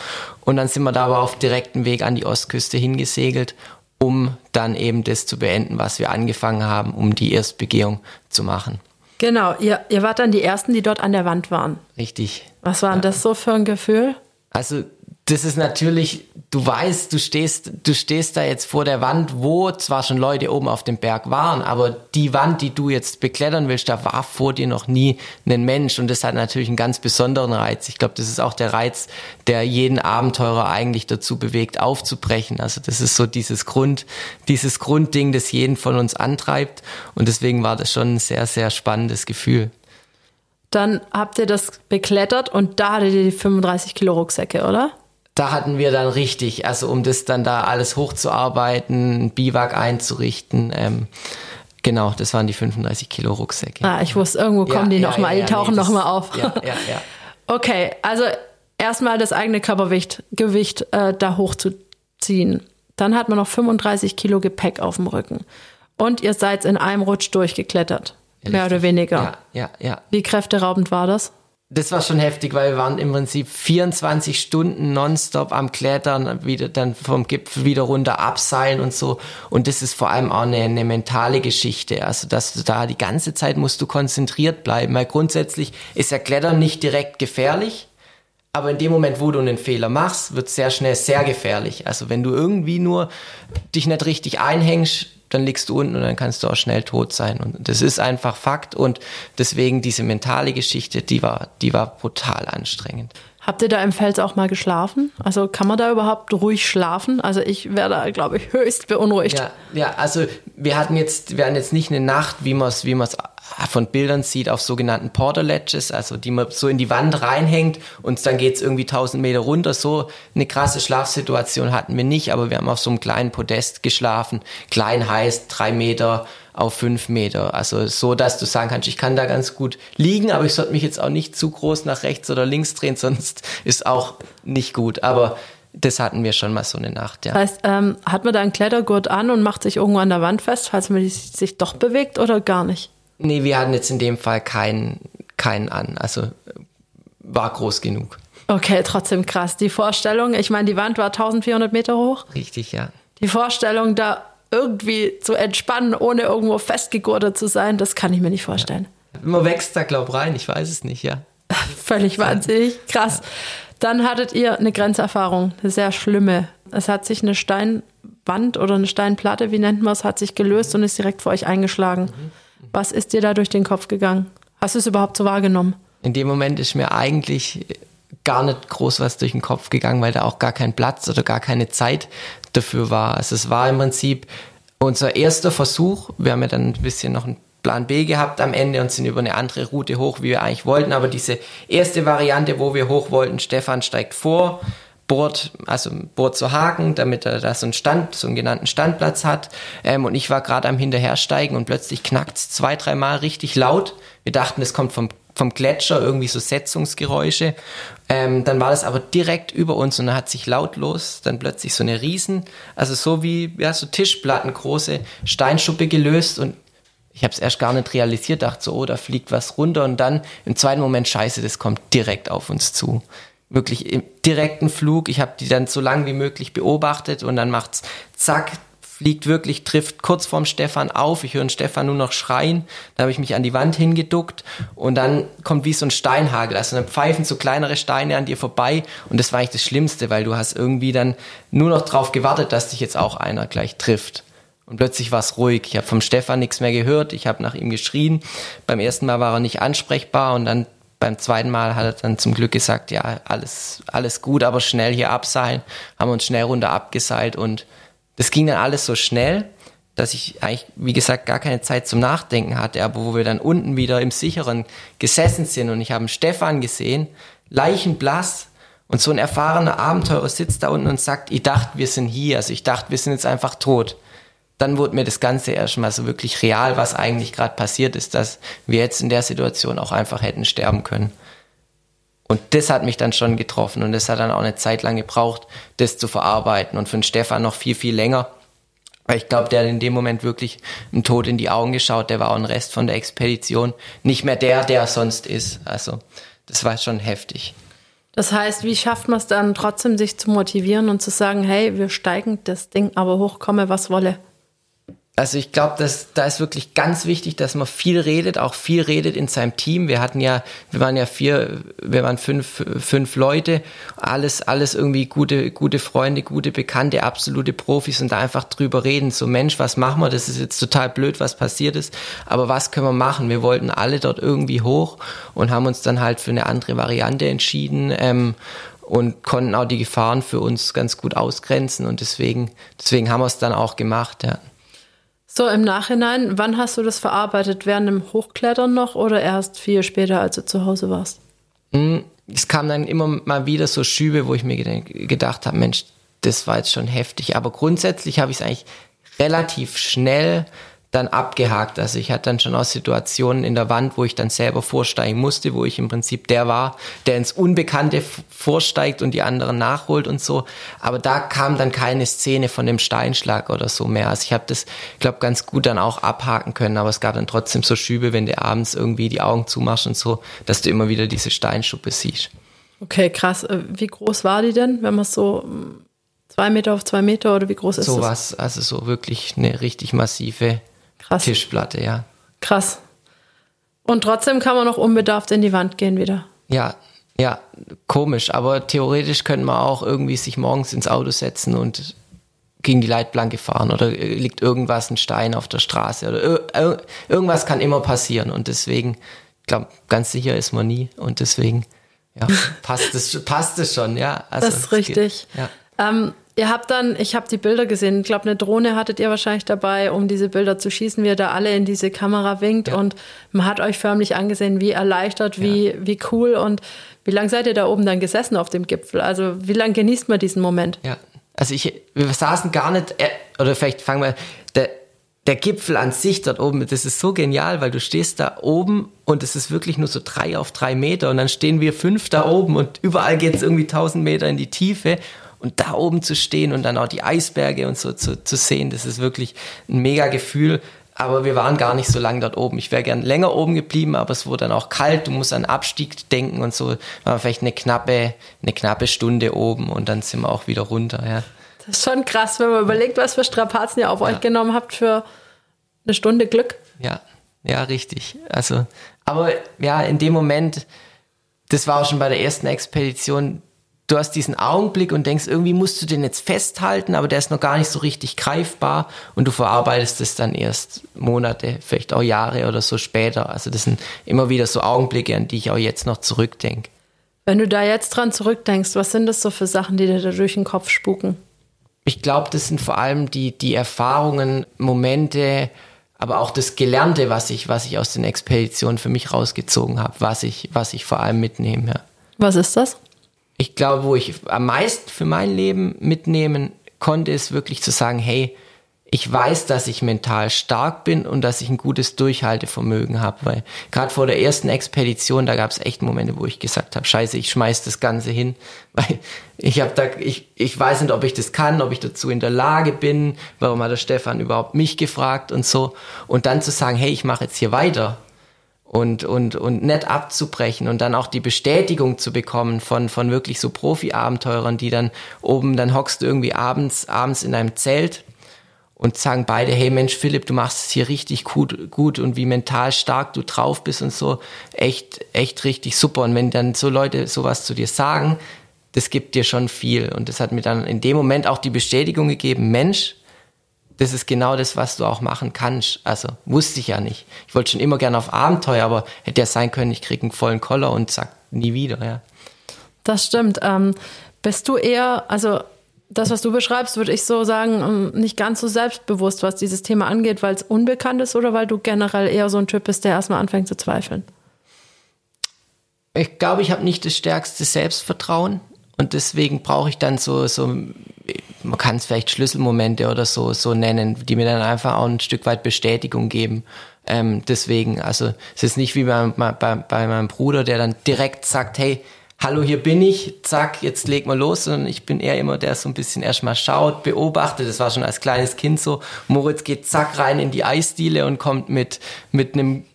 Und dann sind wir da aber auf direktem Weg an die Ostküste hingesegelt, um dann eben das zu beenden, was wir angefangen haben, um die Erstbegehung zu machen. Genau, ihr, ihr wart dann die Ersten, die dort an der Wand waren. Richtig. Was war denn ja. das so für ein Gefühl? Also das ist natürlich, du weißt, du stehst, du stehst da jetzt vor der Wand, wo zwar schon Leute oben auf dem Berg waren, aber die Wand, die du jetzt beklettern willst, da war vor dir noch nie ein Mensch und das hat natürlich einen ganz besonderen Reiz. Ich glaube, das ist auch der Reiz, der jeden Abenteurer eigentlich dazu bewegt, aufzubrechen. Also das ist so dieses Grund, dieses Grundding, das jeden von uns antreibt und deswegen war das schon ein sehr, sehr spannendes Gefühl. Dann habt ihr das beklettert und da hattet ihr die 35 Kilo Rucksäcke, oder? Da hatten wir dann richtig, also um das dann da alles hochzuarbeiten, Biwak einzurichten, ähm, genau, das waren die 35 Kilo Rucksäcke. Ah, ich wusste, irgendwo kommen ja, die nochmal, ja, die tauchen nee, nochmal auf. Ja, ja, ja. <laughs> okay, also erstmal das eigene Körpergewicht Gewicht, äh, da hochzuziehen. Dann hat man noch 35 Kilo Gepäck auf dem Rücken. Und ihr seid in einem Rutsch durchgeklettert. Richtig. Mehr oder weniger. Ja, ja, ja. Wie kräfteraubend war das? Das war schon heftig, weil wir waren im Prinzip 24 Stunden nonstop am Klettern, wieder dann vom Gipfel wieder runter abseilen und so. Und das ist vor allem auch eine, eine mentale Geschichte. Also, dass du da die ganze Zeit musst du konzentriert bleiben, weil grundsätzlich ist ja Klettern nicht direkt gefährlich. Aber in dem Moment, wo du einen Fehler machst, wird es sehr schnell sehr gefährlich. Also wenn du irgendwie nur dich nicht richtig einhängst, dann liegst du unten und dann kannst du auch schnell tot sein. Und das ist einfach Fakt. Und deswegen diese mentale Geschichte, die war, die war brutal anstrengend. Habt ihr da im Fels auch mal geschlafen? Also kann man da überhaupt ruhig schlafen? Also ich wäre da, glaube ich, <laughs> höchst beunruhigt. Ja, ja, also wir hatten jetzt, wir hatten jetzt nicht eine Nacht, wie man es, wie man es von Bildern sieht, auf sogenannten Porter Ledges, also die man so in die Wand reinhängt und dann geht's irgendwie 1000 Meter runter. So eine krasse Schlafsituation hatten wir nicht, aber wir haben auf so einem kleinen Podest geschlafen. Klein heißt drei Meter auf fünf Meter. Also so, dass du sagen kannst, ich kann da ganz gut liegen, aber ich sollte mich jetzt auch nicht zu groß nach rechts oder links drehen, <laughs> sonst ist auch nicht gut. Aber das hatten wir schon mal so eine Nacht, ja. Heißt, ähm, hat man da einen Klettergurt an und macht sich irgendwo an der Wand fest, falls man sich doch bewegt oder gar nicht? Nee, wir hatten jetzt in dem Fall keinen, keinen an. Also war groß genug. Okay, trotzdem krass. Die Vorstellung, ich meine, die Wand war 1400 Meter hoch. Richtig, ja. Die Vorstellung, da irgendwie zu entspannen, ohne irgendwo festgegurtet zu sein, das kann ich mir nicht vorstellen. Ja. Man wächst da, glaub rein, ich weiß es nicht, ja. <laughs> Völlig wahnsinnig, krass. Dann hattet ihr eine Grenzerfahrung, eine sehr schlimme. Es hat sich eine Steinwand oder eine Steinplatte, wie nennt man es, hat sich gelöst und ist direkt vor euch eingeschlagen. Mhm. Was ist dir da durch den Kopf gegangen? Hast du es überhaupt so wahrgenommen? In dem Moment ist mir eigentlich gar nicht groß was durch den Kopf gegangen, weil da auch gar kein Platz oder gar keine Zeit dafür war. Also es war im Prinzip unser erster Versuch. Wir haben ja dann ein bisschen noch einen Plan B gehabt am Ende und sind über eine andere Route hoch, wie wir eigentlich wollten. Aber diese erste Variante, wo wir hoch wollten, Stefan steigt vor, bohrt, also bohrt zu Haken, damit er da so einen Stand, so einen genannten Standplatz hat. Ähm, und ich war gerade am Hinterhersteigen und plötzlich knackt es zwei, dreimal richtig laut. Wir dachten, es kommt vom vom Gletscher irgendwie so Setzungsgeräusche. Ähm, dann war das aber direkt über uns und dann hat sich lautlos dann plötzlich so eine Riesen, also so wie ja so Tischplatten große Steinschuppe gelöst und ich habe es erst gar nicht realisiert, dachte so, oh, da fliegt was runter und dann im zweiten Moment, scheiße, das kommt direkt auf uns zu wirklich im direkten Flug. Ich habe die dann so lang wie möglich beobachtet und dann macht's zack, fliegt wirklich, trifft kurz vorm Stefan auf. Ich höre Stefan nur noch schreien. Da habe ich mich an die Wand hingeduckt und dann kommt wie so ein Steinhagel. Also dann pfeifen so kleinere Steine an dir vorbei und das war eigentlich das Schlimmste, weil du hast irgendwie dann nur noch drauf gewartet, dass dich jetzt auch einer gleich trifft. Und plötzlich war es ruhig. Ich habe vom Stefan nichts mehr gehört. Ich habe nach ihm geschrien. Beim ersten Mal war er nicht ansprechbar und dann beim zweiten Mal hat er dann zum Glück gesagt, ja, alles, alles gut, aber schnell hier abseilen. Haben uns schnell runter abgeseilt und das ging dann alles so schnell, dass ich eigentlich, wie gesagt, gar keine Zeit zum Nachdenken hatte. Aber wo wir dann unten wieder im Sicheren gesessen sind und ich habe Stefan gesehen, leichenblass, und so ein erfahrener Abenteurer sitzt da unten und sagt, ich dachte, wir sind hier. Also ich dachte, wir sind jetzt einfach tot dann wurde mir das Ganze erstmal so wirklich real, was eigentlich gerade passiert ist, dass wir jetzt in der Situation auch einfach hätten sterben können. Und das hat mich dann schon getroffen und das hat dann auch eine Zeit lang gebraucht, das zu verarbeiten und für den Stefan noch viel, viel länger. Weil ich glaube, der hat in dem Moment wirklich dem Tod in die Augen geschaut, der war auch ein Rest von der Expedition. Nicht mehr der, der er sonst ist. Also, das war schon heftig. Das heißt, wie schafft man es dann trotzdem, sich zu motivieren und zu sagen, hey, wir steigen das Ding aber hoch, komme was wolle? Also ich glaube, dass da ist wirklich ganz wichtig, dass man viel redet, auch viel redet in seinem Team. Wir hatten ja, wir waren ja vier, wir waren fünf, fünf Leute, alles, alles irgendwie gute, gute Freunde, gute Bekannte, absolute Profis und da einfach drüber reden. So Mensch, was machen wir? Das ist jetzt total blöd, was passiert ist, aber was können wir machen? Wir wollten alle dort irgendwie hoch und haben uns dann halt für eine andere Variante entschieden. Ähm, und konnten auch die Gefahren für uns ganz gut ausgrenzen und deswegen, deswegen haben wir es dann auch gemacht, ja. So, im Nachhinein, wann hast du das verarbeitet? Während dem Hochklettern noch oder erst viel später, als du zu Hause warst? Hm, es kam dann immer mal wieder so Schübe, wo ich mir gedacht habe, Mensch, das war jetzt schon heftig. Aber grundsätzlich habe ich es eigentlich relativ schnell dann abgehakt. Also ich hatte dann schon auch Situationen in der Wand, wo ich dann selber vorsteigen musste, wo ich im Prinzip der war, der ins Unbekannte vorsteigt und die anderen nachholt und so. Aber da kam dann keine Szene von dem Steinschlag oder so mehr. Also ich habe das, glaube ganz gut dann auch abhaken können, aber es gab dann trotzdem so Schübe, wenn du abends irgendwie die Augen zumachst und so, dass du immer wieder diese Steinschuppe siehst. Okay, krass. Äh, wie groß war die denn, wenn man so mm, zwei Meter auf zwei Meter oder wie groß ist so das? was, also so wirklich eine richtig massive Krass. Tischplatte, ja. Krass. Und trotzdem kann man noch unbedarft in die Wand gehen wieder. Ja, ja, komisch, aber theoretisch könnte man auch irgendwie sich morgens ins Auto setzen und gegen die Leitplanke fahren oder liegt irgendwas, ein Stein auf der Straße oder irgendwas kann immer passieren und deswegen, ich glaube, ganz sicher ist man nie und deswegen, ja, <laughs> passt es, passt es schon, ja. Also, das ist richtig. Ja. ähm, Ihr habt dann, ich habe die Bilder gesehen, ich glaube, eine Drohne hattet ihr wahrscheinlich dabei, um diese Bilder zu schießen, wie ihr da alle in diese Kamera winkt ja. und man hat euch förmlich angesehen, wie erleichtert, wie, ja. wie cool und wie lange seid ihr da oben dann gesessen auf dem Gipfel? Also wie lange genießt man diesen Moment? Ja, also ich, wir saßen gar nicht, äh, oder vielleicht fangen wir, der, der Gipfel an sich dort oben, das ist so genial, weil du stehst da oben und es ist wirklich nur so drei auf drei Meter und dann stehen wir fünf da oben und überall geht es irgendwie tausend Meter in die Tiefe und da oben zu stehen und dann auch die Eisberge und so zu, zu sehen, das ist wirklich ein mega Gefühl. Aber wir waren gar nicht so lange dort oben. Ich wäre gern länger oben geblieben, aber es wurde dann auch kalt. Du musst an Abstieg denken und so. War vielleicht eine knappe, eine knappe Stunde oben und dann sind wir auch wieder runter. Ja. Das ist schon krass, wenn man überlegt, was für Strapazen ihr auf ja. euch genommen habt für eine Stunde Glück. Ja, ja, richtig. Also, aber ja, in dem Moment, das war auch schon bei der ersten Expedition, du hast diesen Augenblick und denkst, irgendwie musst du den jetzt festhalten, aber der ist noch gar nicht so richtig greifbar und du verarbeitest es dann erst Monate, vielleicht auch Jahre oder so später. Also das sind immer wieder so Augenblicke, an die ich auch jetzt noch zurückdenke. Wenn du da jetzt dran zurückdenkst, was sind das so für Sachen, die dir da durch den Kopf spuken? Ich glaube, das sind vor allem die, die Erfahrungen, Momente, aber auch das Gelernte, was ich, was ich aus den Expeditionen für mich rausgezogen habe, was ich, was ich vor allem mitnehme. Ja. Was ist das? Ich glaube, wo ich am meisten für mein Leben mitnehmen konnte, ist wirklich zu sagen, hey, ich weiß, dass ich mental stark bin und dass ich ein gutes Durchhaltevermögen habe, weil gerade vor der ersten Expedition, da gab es echt Momente, wo ich gesagt habe, scheiße, ich schmeiß das Ganze hin, <laughs> weil ich habe da, ich, ich weiß nicht, ob ich das kann, ob ich dazu in der Lage bin, warum hat der Stefan überhaupt mich gefragt und so. Und dann zu sagen, hey, ich mache jetzt hier weiter und, und, und nett abzubrechen und dann auch die Bestätigung zu bekommen von, von wirklich so Profi-Abenteurern, die dann oben, dann hockst du irgendwie abends, abends in einem Zelt und sagen beide, hey Mensch, Philipp, du machst es hier richtig gut, gut und wie mental stark du drauf bist und so, echt, echt richtig super. Und wenn dann so Leute sowas zu dir sagen, das gibt dir schon viel. Und das hat mir dann in dem Moment auch die Bestätigung gegeben, Mensch, das ist genau das, was du auch machen kannst. Also wusste ich ja nicht. Ich wollte schon immer gerne auf Abenteuer, aber hätte ja sein können, ich kriege einen vollen Koller und sag nie wieder, ja. Das stimmt. Ähm, bist du eher, also das, was du beschreibst, würde ich so sagen, ähm, nicht ganz so selbstbewusst, was dieses Thema angeht, weil es unbekannt ist oder weil du generell eher so ein Typ bist, der erstmal anfängt zu zweifeln? Ich glaube, ich habe nicht das stärkste Selbstvertrauen und deswegen brauche ich dann so, so man kann es vielleicht Schlüsselmomente oder so, so nennen, die mir dann einfach auch ein Stück weit Bestätigung geben. Ähm, deswegen, also es ist nicht wie bei, bei, bei meinem Bruder, der dann direkt sagt, hey, hallo, hier bin ich, zack, jetzt leg mal los, sondern ich bin eher immer der so ein bisschen erstmal schaut, beobachtet, das war schon als kleines Kind so, Moritz geht zack rein in die Eisdiele und kommt mit, mit einem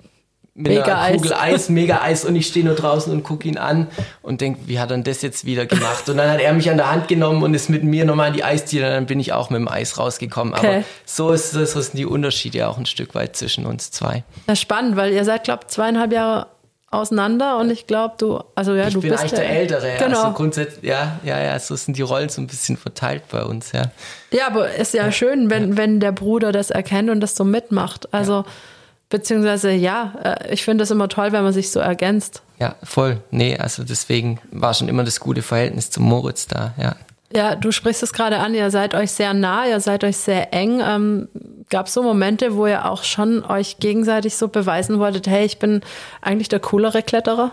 mit mega einer Kugel Eis. Eis, mega Eis und ich stehe nur draußen und gucke ihn an und denke, wie hat er das jetzt wieder gemacht? Und dann hat er mich an der Hand genommen und ist mit mir nochmal in die Eisdiele und dann bin ich auch mit dem Eis rausgekommen. Okay. Aber so ist so sind die Unterschiede auch ein Stück weit zwischen uns zwei. Das ist spannend, weil ihr seid, glaube ich, zweieinhalb Jahre auseinander und ich glaube, du, also ja, ich du bin bist eigentlich der, der Ältere. Genau. Also grundsätzlich, ja, ja, ja, so sind die Rollen so ein bisschen verteilt bei uns, ja. Ja, aber ist ja, ja. schön, wenn, ja. wenn der Bruder das erkennt und das so mitmacht. Also, ja Beziehungsweise ja, äh, ich finde es immer toll, wenn man sich so ergänzt. Ja, voll. Nee, also deswegen war schon immer das gute Verhältnis zum Moritz da, ja. Ja, du sprichst es gerade an, ihr seid euch sehr nah, ihr seid euch sehr eng. Ähm, Gab es so Momente, wo ihr auch schon euch gegenseitig so beweisen wolltet, hey, ich bin eigentlich der coolere Kletterer?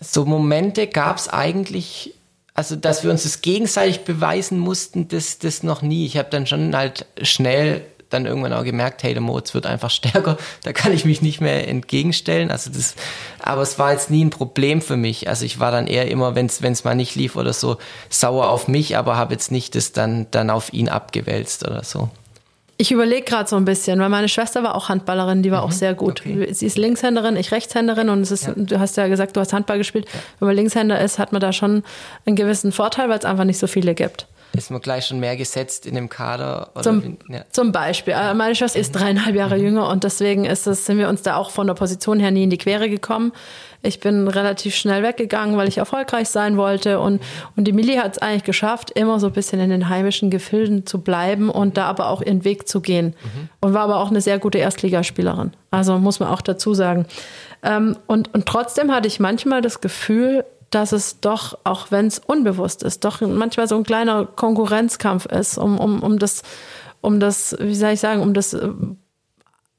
So Momente gab es eigentlich, also dass wir uns das gegenseitig beweisen mussten, das, das noch nie. Ich habe dann schon halt schnell dann irgendwann auch gemerkt, hey, der Moritz wird einfach <laughs> stärker, da kann ich mich nicht mehr entgegenstellen. Also das, aber es war jetzt nie ein Problem für mich. Also ich war dann eher immer, wenn es mal nicht lief oder so, sauer auf mich, aber habe jetzt nicht das dann, dann auf ihn abgewälzt oder so. Ich überlege gerade so ein bisschen, weil meine Schwester war auch Handballerin, die war mhm, auch sehr gut. Okay. Sie ist Linkshänderin, ich Rechtshänderin und es ist, ja. du hast ja gesagt, du hast Handball gespielt. Ja. Wenn man Linkshänder ist, hat man da schon einen gewissen Vorteil, weil es einfach nicht so viele gibt. Ist man gleich schon mehr gesetzt in dem Kader? Zum, ja. zum, Beispiel. Äh, meine Schwester ist dreieinhalb Jahre mhm. jünger und deswegen ist es, sind wir uns da auch von der Position her nie in die Quere gekommen. Ich bin relativ schnell weggegangen, weil ich erfolgreich sein wollte. Und, und die Millie hat es eigentlich geschafft, immer so ein bisschen in den heimischen Gefilden zu bleiben und da aber auch ihren Weg zu gehen. Mhm. Und war aber auch eine sehr gute Erstligaspielerin. Also muss man auch dazu sagen. Ähm, und, und trotzdem hatte ich manchmal das Gefühl, dass es doch, auch wenn es unbewusst ist, doch manchmal so ein kleiner Konkurrenzkampf ist, um, um, um das, um das, wie soll ich sagen, um das äh,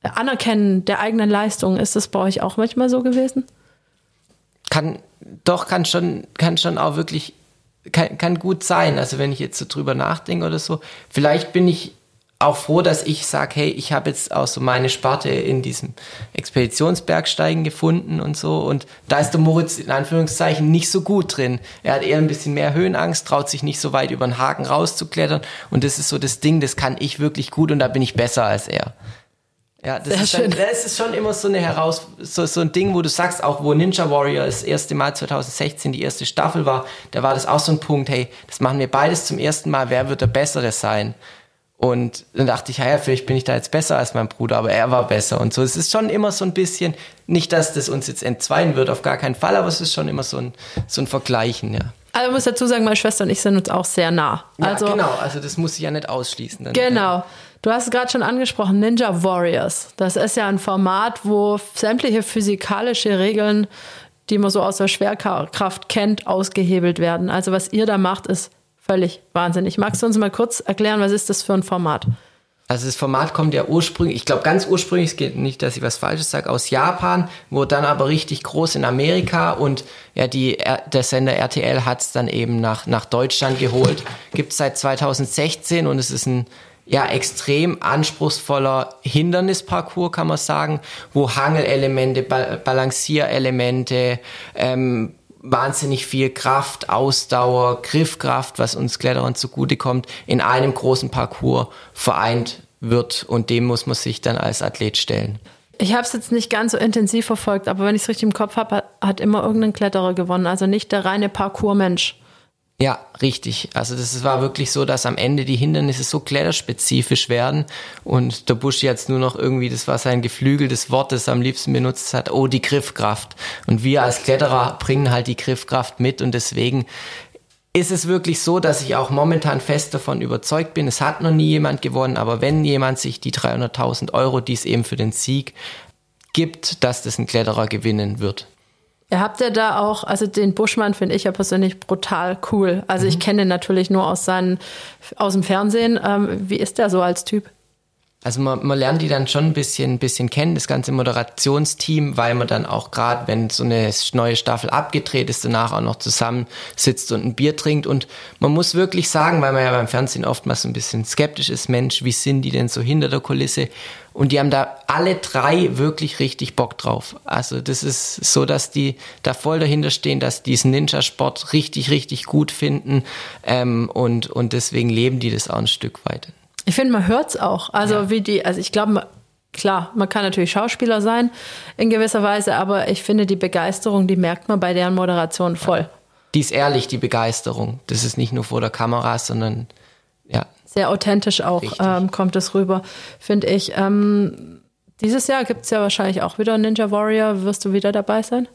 Anerkennen der eigenen Leistung. Ist das bei euch auch manchmal so gewesen? kann, doch, kann schon, kann schon auch wirklich, kann, kann gut sein. Also wenn ich jetzt so drüber nachdenke oder so, vielleicht bin ich auch froh, dass ich sage, hey, ich habe jetzt auch so meine Sparte in diesem Expeditionsbergsteigen gefunden und so. Und da ist der Moritz in Anführungszeichen nicht so gut drin. Er hat eher ein bisschen mehr Höhenangst, traut sich nicht so weit über den Haken rauszuklettern. Und das ist so das Ding, das kann ich wirklich gut und da bin ich besser als er. Ja, das Sehr ist, schön. Dann, das ist schon immer so eine Heraus so, so ein Ding, wo du sagst, auch wo Ninja Warrior das erste Mal 2016 die erste Staffel war, da war das auch so ein Punkt, hey, das machen wir beides zum ersten Mal, wer wird der Bessere sein? Und dann dachte ich, ja, vielleicht bin ich da jetzt besser als mein Bruder, aber er war besser und so. Es ist schon immer so ein bisschen, nicht, dass das uns jetzt entzweien wird, auf gar keinen Fall, aber es ist schon immer so ein, so ein Vergleichen, ja. Also ich muss dazu sagen, meine Schwester und ich sind uns auch sehr nah. Also, ja, genau, also das muss ich ja nicht ausschließen. Dann, genau. Ja. Du hast es gerade schon angesprochen, Ninja Warriors. Das ist ja ein Format, wo sämtliche physikalische Regeln, die man so aus der Schwerkraft kennt, ausgehebelt werden. Also was ihr da macht, ist völlig wahnsinnig. Magst du uns mal kurz erklären, was ist das für ein Format? Also das Format kommt ja ursprünglich, ich glaube ganz ursprünglich, es geht nicht, dass ich was Falsches sage, aus Japan, wurde dann aber richtig groß in Amerika und ja, die, der Sender RTL hat es dann eben nach, nach Deutschland geholt. Gibt es seit 2016 und es ist ein ja extrem anspruchsvoller Hindernisparcours, kann man sagen, wo Hangelelemente, ba Balancierelemente, ähm, wahnsinnig viel Kraft, Ausdauer, Griffkraft, was uns Kletterern zugutekommt, in einem großen Parcours vereint wird und dem muss man sich dann als Athlet stellen. Ich habe es jetzt nicht ganz so intensiv verfolgt, aber wenn ich es richtig im Kopf habe, hat immer irgendein Kletterer gewonnen, also nicht der reine Parcours-Mensch. Ja, richtig. Also das war wirklich so, dass am Ende die Hindernisse so kletterspezifisch werden und der Busch jetzt nur noch irgendwie, das war sein geflügeltes Wort, das er am liebsten benutzt hat, oh, die Griffkraft. Und wir als Kletterer bringen halt die Griffkraft mit und deswegen ist es wirklich so, dass ich auch momentan fest davon überzeugt bin, es hat noch nie jemand gewonnen, aber wenn jemand sich die 300.000 Euro, die es eben für den Sieg gibt, dass das ein Kletterer gewinnen wird. Ihr habt ja da auch, also den Buschmann finde ich ja persönlich brutal cool. Also mhm. ich kenne ihn natürlich nur aus seinen, aus dem Fernsehen. Ähm, wie ist der so als Typ? Also man, man lernt die dann schon ein bisschen, bisschen kennen, das ganze Moderationsteam, weil man dann auch gerade, wenn so eine neue Staffel abgedreht ist, danach auch noch zusammen sitzt und ein Bier trinkt. Und man muss wirklich sagen, weil man ja beim Fernsehen oftmals so ein bisschen skeptisch ist, Mensch, wie sind die denn so hinter der Kulisse? Und die haben da alle drei wirklich richtig Bock drauf. Also das ist so, dass die da voll dahinter stehen, dass die diesen Ninja-Sport richtig, richtig gut finden. Ähm, und, und deswegen leben die das auch ein Stück weit. Ich finde, man hört es auch. Also ja. wie die, also ich glaube, klar, man kann natürlich Schauspieler sein in gewisser Weise, aber ich finde, die Begeisterung, die merkt man bei deren Moderation voll. Ja. Die ist ehrlich, die Begeisterung. Das ist nicht nur vor der Kamera, sondern ja. Sehr authentisch auch ähm, kommt es rüber, finde ich. Ähm, dieses Jahr gibt es ja wahrscheinlich auch wieder Ninja Warrior. Wirst du wieder dabei sein?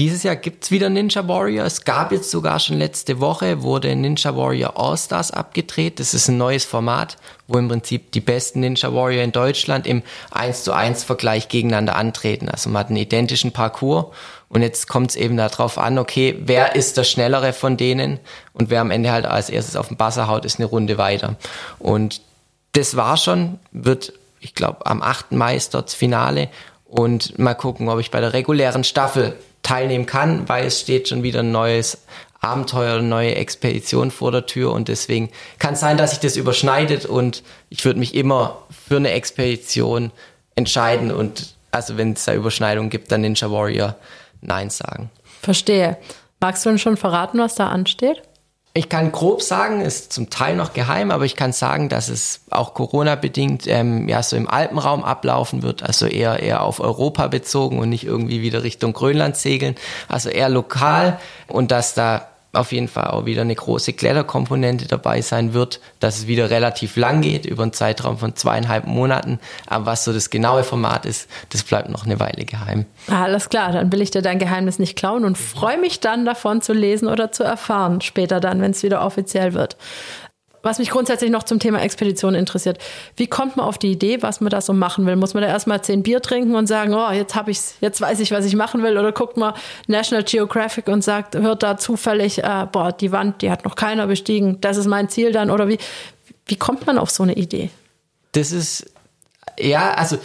Dieses Jahr gibt's wieder Ninja Warrior. Es gab jetzt sogar schon letzte Woche, wurde Ninja Warrior All-Stars abgedreht. Das ist ein neues Format, wo im Prinzip die besten Ninja Warrior in Deutschland im 1 zu 1 Vergleich gegeneinander antreten. Also man hat einen identischen Parcours und jetzt kommt es eben darauf an, okay, wer ist der Schnellere von denen? Und wer am Ende halt als erstes auf den Buzzer haut, ist eine Runde weiter. Und das war schon, wird, ich glaube, am 8. Mai ist dort das Finale. Und mal gucken, ob ich bei der regulären Staffel teilnehmen kann, weil es steht schon wieder ein neues Abenteuer, neue Expedition vor der Tür. Und deswegen kann es sein, dass sich das überschneidet. Und ich würde mich immer für eine Expedition entscheiden. Und also wenn es da Überschneidungen gibt, dann Ninja Warrior Nein sagen. Verstehe. Magst du uns schon verraten, was da ansteht? Ich kann grob sagen, ist zum Teil noch geheim, aber ich kann sagen, dass es auch Corona-bedingt ähm, ja so im Alpenraum ablaufen wird, also eher eher auf Europa bezogen und nicht irgendwie wieder Richtung Grönland segeln, also eher lokal und dass da auf jeden Fall auch wieder eine große Kletterkomponente dabei sein wird, dass es wieder relativ lang geht, über einen Zeitraum von zweieinhalb Monaten. Aber was so das genaue Format ist, das bleibt noch eine Weile geheim. Alles klar, dann will ich dir dein Geheimnis nicht klauen und freue mich dann davon zu lesen oder zu erfahren, später dann, wenn es wieder offiziell wird was mich grundsätzlich noch zum Thema Expedition interessiert. Wie kommt man auf die Idee, was man da so machen will? Muss man da erstmal zehn Bier trinken und sagen, oh, jetzt habe ich's, jetzt weiß ich, was ich machen will? Oder guckt man National Geographic und sagt, hört da zufällig, äh, boah, die Wand, die hat noch keiner bestiegen, das ist mein Ziel dann? Oder wie, wie kommt man auf so eine Idee? Das ist, ja, also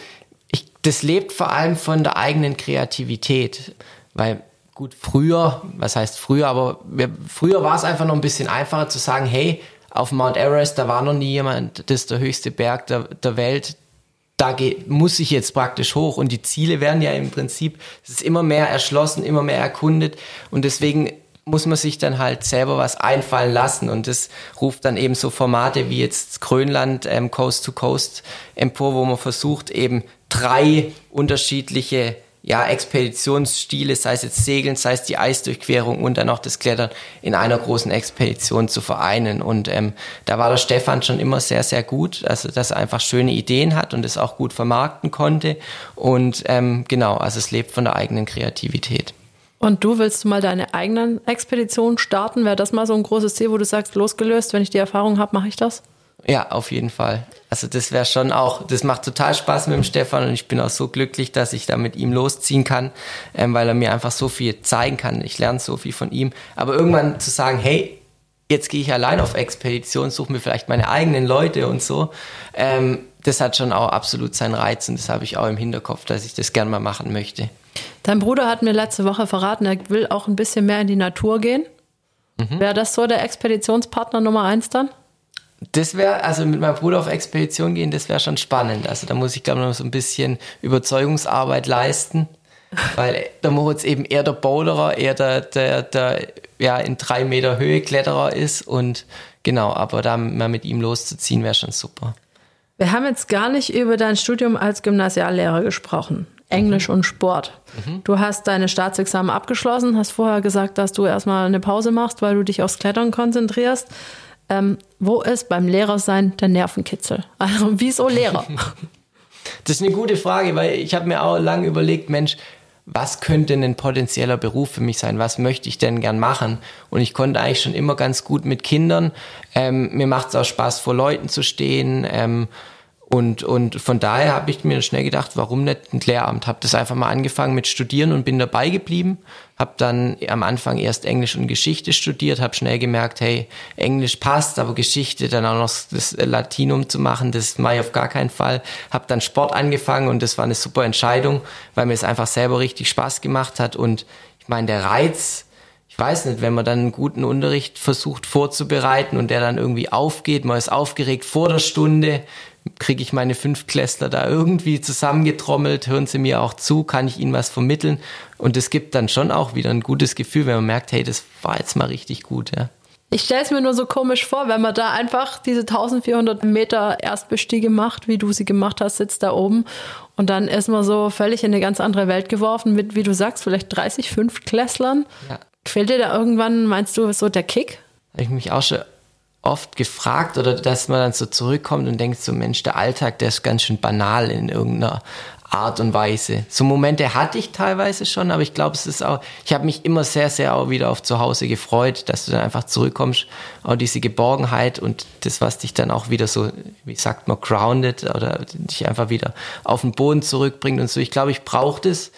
ich, das lebt vor allem von der eigenen Kreativität, weil gut, früher, was heißt früher, aber wir, früher war es einfach noch ein bisschen einfacher zu sagen, hey, auf Mount Everest, da war noch nie jemand, das ist der höchste Berg der, der Welt. Da geht, muss ich jetzt praktisch hoch und die Ziele werden ja im Prinzip, es ist immer mehr erschlossen, immer mehr erkundet und deswegen muss man sich dann halt selber was einfallen lassen und das ruft dann eben so Formate wie jetzt Grönland ähm, Coast to Coast empor, wo man versucht eben drei unterschiedliche ja, Expeditionsstile, sei es jetzt Segeln, sei es die Eisdurchquerung und dann auch das Klettern in einer großen Expedition zu vereinen. Und ähm, da war der Stefan schon immer sehr, sehr gut, also dass er einfach schöne Ideen hat und es auch gut vermarkten konnte. Und ähm, genau, also es lebt von der eigenen Kreativität. Und du willst mal deine eigenen Expeditionen starten? Wäre das mal so ein großes Ziel, wo du sagst, losgelöst, wenn ich die Erfahrung habe, mache ich das? Ja, auf jeden Fall. Also das wäre schon auch, das macht total Spaß mit dem Stefan und ich bin auch so glücklich, dass ich da mit ihm losziehen kann, ähm, weil er mir einfach so viel zeigen kann. Ich lerne so viel von ihm. Aber irgendwann zu sagen, hey, jetzt gehe ich allein auf Expedition, suche mir vielleicht meine eigenen Leute und so, ähm, das hat schon auch absolut seinen Reiz und das habe ich auch im Hinterkopf, dass ich das gern mal machen möchte. Dein Bruder hat mir letzte Woche verraten, er will auch ein bisschen mehr in die Natur gehen. Mhm. Wäre das so der Expeditionspartner Nummer eins dann? Das wäre, also mit meinem Bruder auf Expedition gehen, das wäre schon spannend. Also da muss ich, glaube ich, noch so ein bisschen Überzeugungsarbeit leisten. <laughs> Weil der Moritz eben eher der Boulderer, eher der, der, der ja, in drei Meter Höhe Kletterer ist. Und genau, aber da mal mit ihm loszuziehen, wäre schon super. Wir haben jetzt gar nicht über dein Studium als Gymnasiallehrer gesprochen. Englisch mhm. und Sport. Mhm. Du hast deine Staatsexamen abgeschlossen, hast vorher gesagt, dass du erstmal eine Pause machst, weil du dich aufs Klettern konzentrierst. Ähm, wo ist beim Lehrersein der Nervenkitzel? <laughs> Also wieso Lehrer? <laughs> das ist eine gute Frage, weil ich habe mir auch lange überlegt, Mensch, was könnte ein potenzieller Beruf für mich sein? Was möchte ich denn gern machen? Und ich konnte eigentlich schon immer ganz gut mit Kindern. Ähm, mir macht es auch Spaß, vor Leuten zu stehen. Ähm, und, und von daher habe ich mir schnell gedacht, warum nicht ein Lehramt? Habe das einfach mal angefangen mit Studieren und bin dabei geblieben. Habe dann am Anfang erst Englisch und Geschichte studiert, habe schnell gemerkt, hey, Englisch passt, aber Geschichte dann auch noch das Latinum zu machen, das mache ich auf gar keinen Fall. Habe dann Sport angefangen und das war eine super Entscheidung, weil mir es einfach selber richtig Spaß gemacht hat. Und ich meine, der Reiz, ich weiß nicht, wenn man dann einen guten Unterricht versucht vorzubereiten und der dann irgendwie aufgeht, man ist aufgeregt vor der Stunde, kriege ich meine fünf Klässler da irgendwie zusammengetrommelt, hören sie mir auch zu, kann ich ihnen was vermitteln und es gibt dann schon auch wieder ein gutes Gefühl, wenn man merkt, hey, das war jetzt mal richtig gut, ja. Ich stelle es mir nur so komisch vor, wenn man da einfach diese 1400 Meter Erstbestiege macht, wie du sie gemacht hast, sitzt da oben und dann ist man so völlig in eine ganz andere Welt geworfen mit, wie du sagst, vielleicht 30, 5 Klässlern. Ja. Fehlt dir da irgendwann, meinst du, so der Kick? Habe ich mich auch schon oft gefragt oder dass man dann so zurückkommt und denkt so, Mensch, der Alltag, der ist ganz schön banal in irgendeiner Art und Weise. So Momente hatte ich teilweise schon, aber ich glaube, es ist auch, ich habe mich immer sehr, sehr auch wieder auf zu Hause gefreut, dass du dann einfach zurückkommst, auch diese Geborgenheit und das, was dich dann auch wieder so, wie sagt man, grounded oder dich einfach wieder auf den Boden zurückbringt und so. Ich glaube, ich brauche das,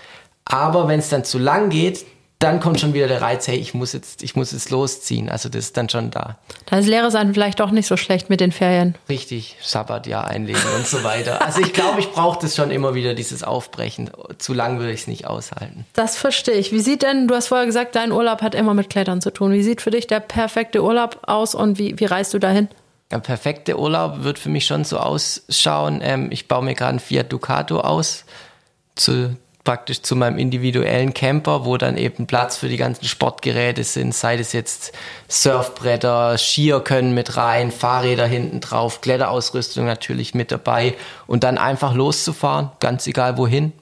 aber wenn es dann zu lang geht, dann kommt schon wieder der Reiz, hey, ich muss jetzt, ich muss jetzt losziehen. Also das ist dann schon da. Da ist Lehre sein vielleicht doch nicht so schlecht mit den Ferien. Richtig, Sabbatjahr einlegen und so weiter. Also ich glaube, ich brauche das schon immer wieder, dieses Aufbrechen. Zu lang würde ich es nicht aushalten. Das verstehe ich. Wie sieht denn, du hast vorher gesagt, dein Urlaub hat immer mit Klettern zu tun. Wie sieht für dich der perfekte Urlaub aus und wie, wie reist du dahin? Der perfekte Urlaub wird für mich schon so ausschauen. Ähm, ich baue mir gerade ein Fiat Ducato aus. Zu, praktisch zu meinem individuellen Camper, wo dann eben Platz für die ganzen Sportgeräte sind, sei es jetzt Surfbretter, Skier können mit rein, Fahrräder hinten drauf, Kletterausrüstung natürlich mit dabei und dann einfach loszufahren, ganz egal wohin.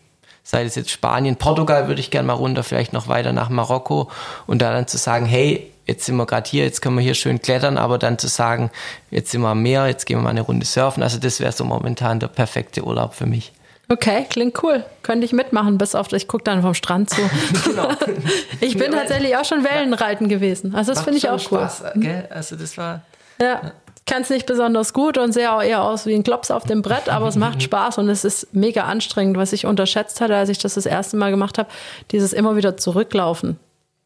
Sei es jetzt Spanien, Portugal würde ich gerne mal runter, vielleicht noch weiter nach Marokko und da dann zu sagen, hey, jetzt sind wir gerade hier, jetzt können wir hier schön klettern, aber dann zu sagen, jetzt sind wir am Meer, jetzt gehen wir mal eine Runde surfen, also das wäre so momentan der perfekte Urlaub für mich. Okay, klingt cool. Könnte ich mitmachen, bis auf, ich gucke dann vom Strand zu. <laughs> genau. <laughs> Ich bin tatsächlich auch schon Wellenreiten gewesen. Also das finde ich auch Spaß, cool. Gell? Also das war. Ja. Kann es nicht besonders gut und sehe auch eher aus wie ein Klops auf dem Brett, aber es macht <laughs> Spaß und es ist mega anstrengend, was ich unterschätzt hatte, als ich das das erste Mal gemacht habe, dieses immer wieder zurücklaufen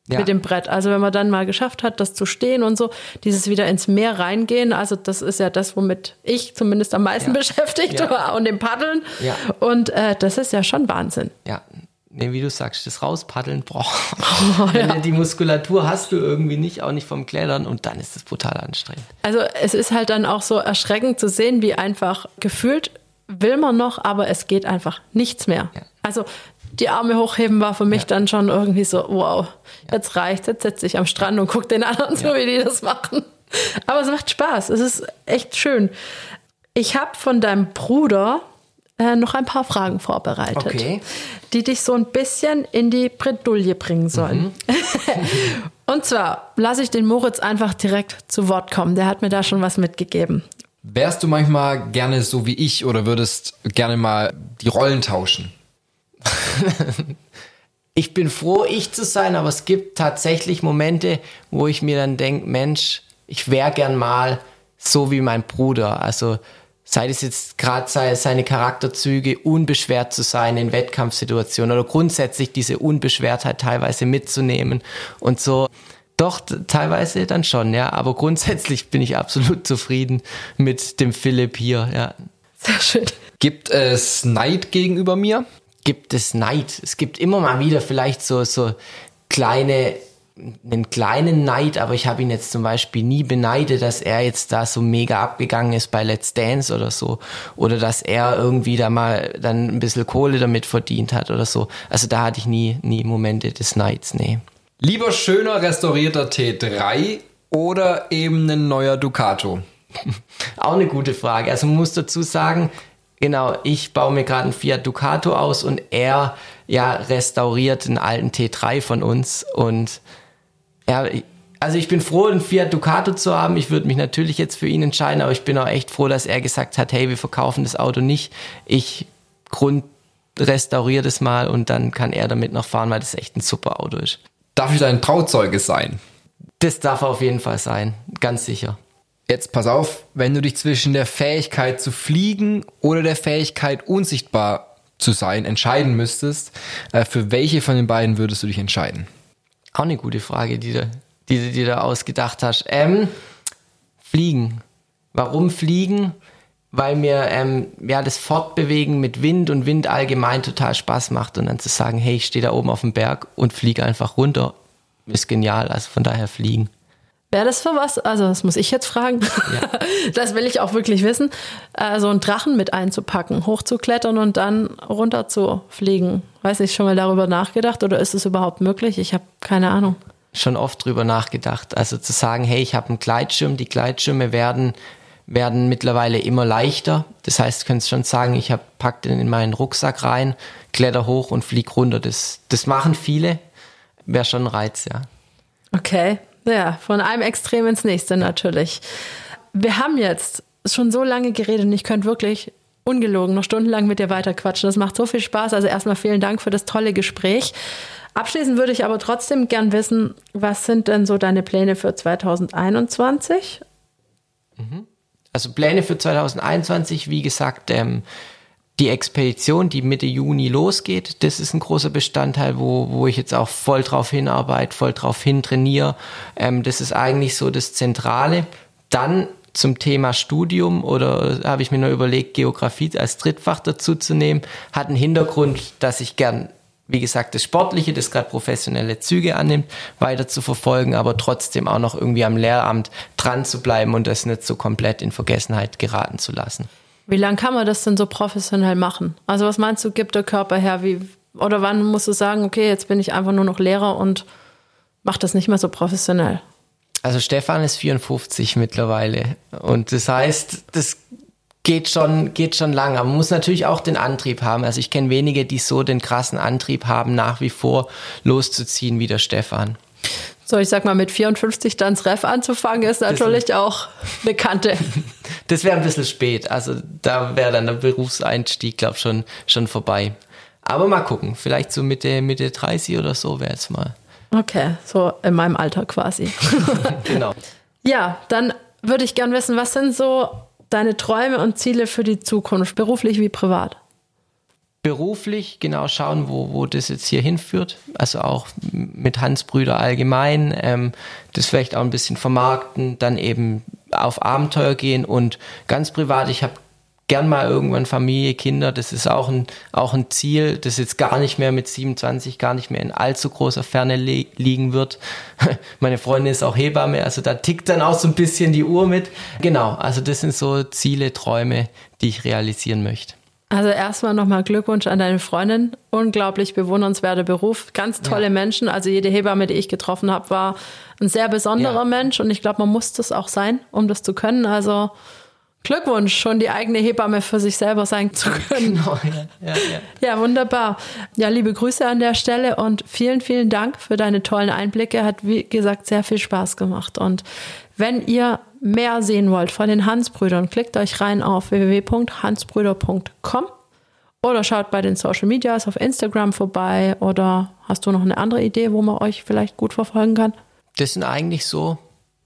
ja. mit dem Brett. Also wenn man dann mal geschafft hat, das zu stehen und so, dieses wieder ins Meer reingehen, also das ist ja das, womit ich zumindest am meisten ja. beschäftigt ja. war und dem Paddeln. Ja. Und äh, das ist ja schon Wahnsinn. Ja. Nee, wie du sagst, das Rauspaddeln, boah. Oh, <laughs> ja. Die Muskulatur hast du irgendwie nicht, auch nicht vom Klettern und dann ist es brutal anstrengend. Also es ist halt dann auch so erschreckend zu sehen, wie einfach gefühlt will man noch, aber es geht einfach nichts mehr. Ja. Also die Arme hochheben war für mich ja. dann schon irgendwie so, wow, jetzt reicht, jetzt setze ich am Strand und gucke den anderen so, wie die das machen. Aber es macht Spaß, es ist echt schön. Ich habe von deinem Bruder äh, noch ein paar Fragen vorbereitet, okay. die dich so ein bisschen in die Bredouille bringen sollen. Mhm. <laughs> und zwar lasse ich den Moritz einfach direkt zu Wort kommen. Der hat mir da schon was mitgegeben. Wärst du manchmal gerne so wie ich oder würdest gerne mal die Rollen tauschen? <laughs> ich bin froh, ich zu sein, aber es gibt tatsächlich Momente, wo ich mir dann denke, Mensch, ich wäre gern mal so wie mein Bruder. Also sei es jetzt gerade seine Charakterzüge, unbeschwert zu sein in Wettkampfsituationen oder grundsätzlich diese Unbeschwertheit teilweise mitzunehmen und so. Doch, teilweise dann schon, ja. Aber grundsätzlich bin ich absolut zufrieden mit dem Philipp hier, ja. Sehr schön. Gibt es Neid gegenüber mir? Gibt es Neid. Es gibt immer mal wieder vielleicht so, so kleine, einen kleinen Neid, aber ich habe ihn jetzt zum Beispiel nie beneidet, dass er jetzt da so mega abgegangen ist bei Let's Dance oder so. Oder dass er irgendwie da mal dann ein bisschen Kohle damit verdient hat oder so. Also da hatte ich nie, nie Momente des Neids, nee. Lieber schöner restaurierter T3 oder eben ein neuer Ducato? <laughs> Auch eine gute Frage. Also man muss dazu sagen, Genau, ich baue mir gerade einen Fiat Ducato aus und er ja restauriert einen alten T3 von uns und ja, also ich bin froh, einen Fiat Ducato zu haben. Ich würde mich natürlich jetzt für ihn entscheiden, aber ich bin auch echt froh, dass er gesagt hat, hey, wir verkaufen das Auto nicht. Ich grund restauriere das mal und dann kann er damit noch fahren, weil das echt ein super Auto ist. Darf ich dein Trauzeuge sein? Das darf auf jeden Fall sein, ganz sicher. Jetzt pass auf, wenn du dich zwischen der Fähigkeit zu fliegen oder der Fähigkeit unsichtbar zu sein entscheiden müsstest, äh, für welche von den beiden würdest du dich entscheiden? Auch eine gute Frage, die du, die du dir da ausgedacht hast. Ähm, fliegen. Warum fliegen? Weil mir ähm, ja das Fortbewegen mit Wind und Wind allgemein total Spaß macht und dann zu sagen, hey, ich stehe da oben auf dem Berg und fliege einfach runter, ist genial. Also von daher fliegen. Wäre das für was? Also, das muss ich jetzt fragen. Ja. <laughs> Das will ich auch wirklich wissen. Äh, so einen Drachen mit einzupacken, hochzuklettern und dann runter zu fliegen. Weiß nicht, schon mal darüber nachgedacht oder ist es überhaupt möglich? Ich habe keine Ahnung. Schon oft drüber nachgedacht. Also zu sagen, hey, ich habe einen Gleitschirm. Die Gleitschirme werden, werden mittlerweile immer leichter. Das heißt, du könntest schon sagen, ich pack den in meinen Rucksack rein, kletter hoch und flieg runter. Das, das machen viele. Wäre schon ein Reiz, ja. Okay, ja, von einem Extrem ins nächste natürlich. Wir haben jetzt schon so lange geredet und ich könnte wirklich ungelogen noch stundenlang mit dir weiterquatschen. Das macht so viel Spaß. Also erstmal vielen Dank für das tolle Gespräch. Abschließend würde ich aber trotzdem gern wissen, was sind denn so deine Pläne für 2021? Mhm. Also Pläne für 2021, wie gesagt, ähm, die Expedition, die Mitte Juni losgeht, das ist ein großer Bestandteil, wo, wo ich jetzt auch voll drauf hinarbeite, voll drauf hin trainiere. Ähm, das ist eigentlich so das Zentrale. Dann zum Thema Studium oder habe ich mir nur überlegt, Geografie als Drittfach dazu zu nehmen, hat einen Hintergrund, dass ich gern, wie gesagt, das Sportliche, das gerade professionelle Züge annimmt, weiter zu verfolgen, aber trotzdem auch noch irgendwie am Lehramt dran zu bleiben und das nicht so komplett in Vergessenheit geraten zu lassen. Wie lange kann man das denn so professionell machen? Also was meinst du, gibt der Körper her? Wie, oder wann musst du sagen, okay, jetzt bin ich einfach nur noch Lehrer und mach das nicht mehr so professionell? Also Stefan ist 54 mittlerweile und das heißt, das geht schon, geht schon lang. Aber man muss natürlich auch den Antrieb haben. Also ich kenne wenige, die so den krassen Antrieb haben, nach wie vor loszuziehen wie der Stefan. So, ich sag mal, mit 54 dann das Ref anzufangen, ist natürlich das, auch eine Kante. <laughs> Das wäre ein bisschen spät. Also da wäre dann der Berufseinstieg, glaube ich, schon, schon vorbei. Aber mal gucken. Vielleicht so Mitte, Mitte 30 oder so wäre es mal. Okay, so in meinem Alter quasi. <laughs> genau. Ja, dann würde ich gern wissen, was sind so deine Träume und Ziele für die Zukunft, beruflich wie privat? Beruflich genau schauen, wo, wo das jetzt hier hinführt. Also auch mit Hans Brüder allgemein, ähm, das vielleicht auch ein bisschen vermarkten, dann eben auf Abenteuer gehen und ganz privat, ich habe gern mal irgendwann Familie, Kinder, das ist auch ein, auch ein Ziel, das jetzt gar nicht mehr mit 27, gar nicht mehr in allzu großer Ferne li liegen wird. <laughs> Meine Freundin ist auch Hebamme, also da tickt dann auch so ein bisschen die Uhr mit. Genau, also das sind so Ziele, Träume, die ich realisieren möchte. Also erstmal nochmal Glückwunsch an deine Freundin. Unglaublich bewundernswerter Beruf. Ganz tolle ja. Menschen. Also jede Hebamme, die ich getroffen habe, war ein sehr besonderer ja. Mensch. Und ich glaube, man muss das auch sein, um das zu können. Also Glückwunsch, schon die eigene Hebamme für sich selber sein zu <laughs> können. Genau, ja, ja, ja. ja, wunderbar. Ja, liebe Grüße an der Stelle und vielen, vielen Dank für deine tollen Einblicke. Hat, wie gesagt, sehr viel Spaß gemacht. Und wenn ihr mehr sehen wollt von den Hansbrüdern, klickt euch rein auf www.hansbrüder.com oder schaut bei den Social Medias auf Instagram vorbei oder hast du noch eine andere Idee, wo man euch vielleicht gut verfolgen kann? Das sind eigentlich so,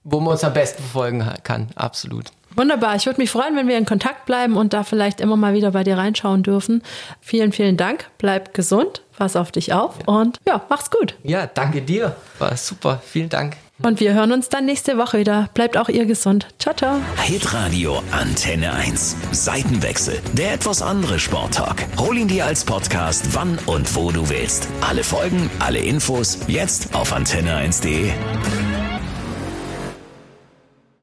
wo man uns am besten verfolgen kann, absolut. Wunderbar. Ich würde mich freuen, wenn wir in Kontakt bleiben und da vielleicht immer mal wieder bei dir reinschauen dürfen. Vielen, vielen Dank. Bleib gesund. Pass auf dich auf ja. und ja, mach's gut. Ja, danke dir. War super. Vielen Dank. Und wir hören uns dann nächste Woche wieder. Bleibt auch ihr gesund. Ciao, ciao. Hitradio Antenne 1. Seitenwechsel. Der etwas andere Sporttalk. Hol ihn dir als Podcast, wann und wo du willst. Alle Folgen, alle Infos, jetzt auf antenne1.de.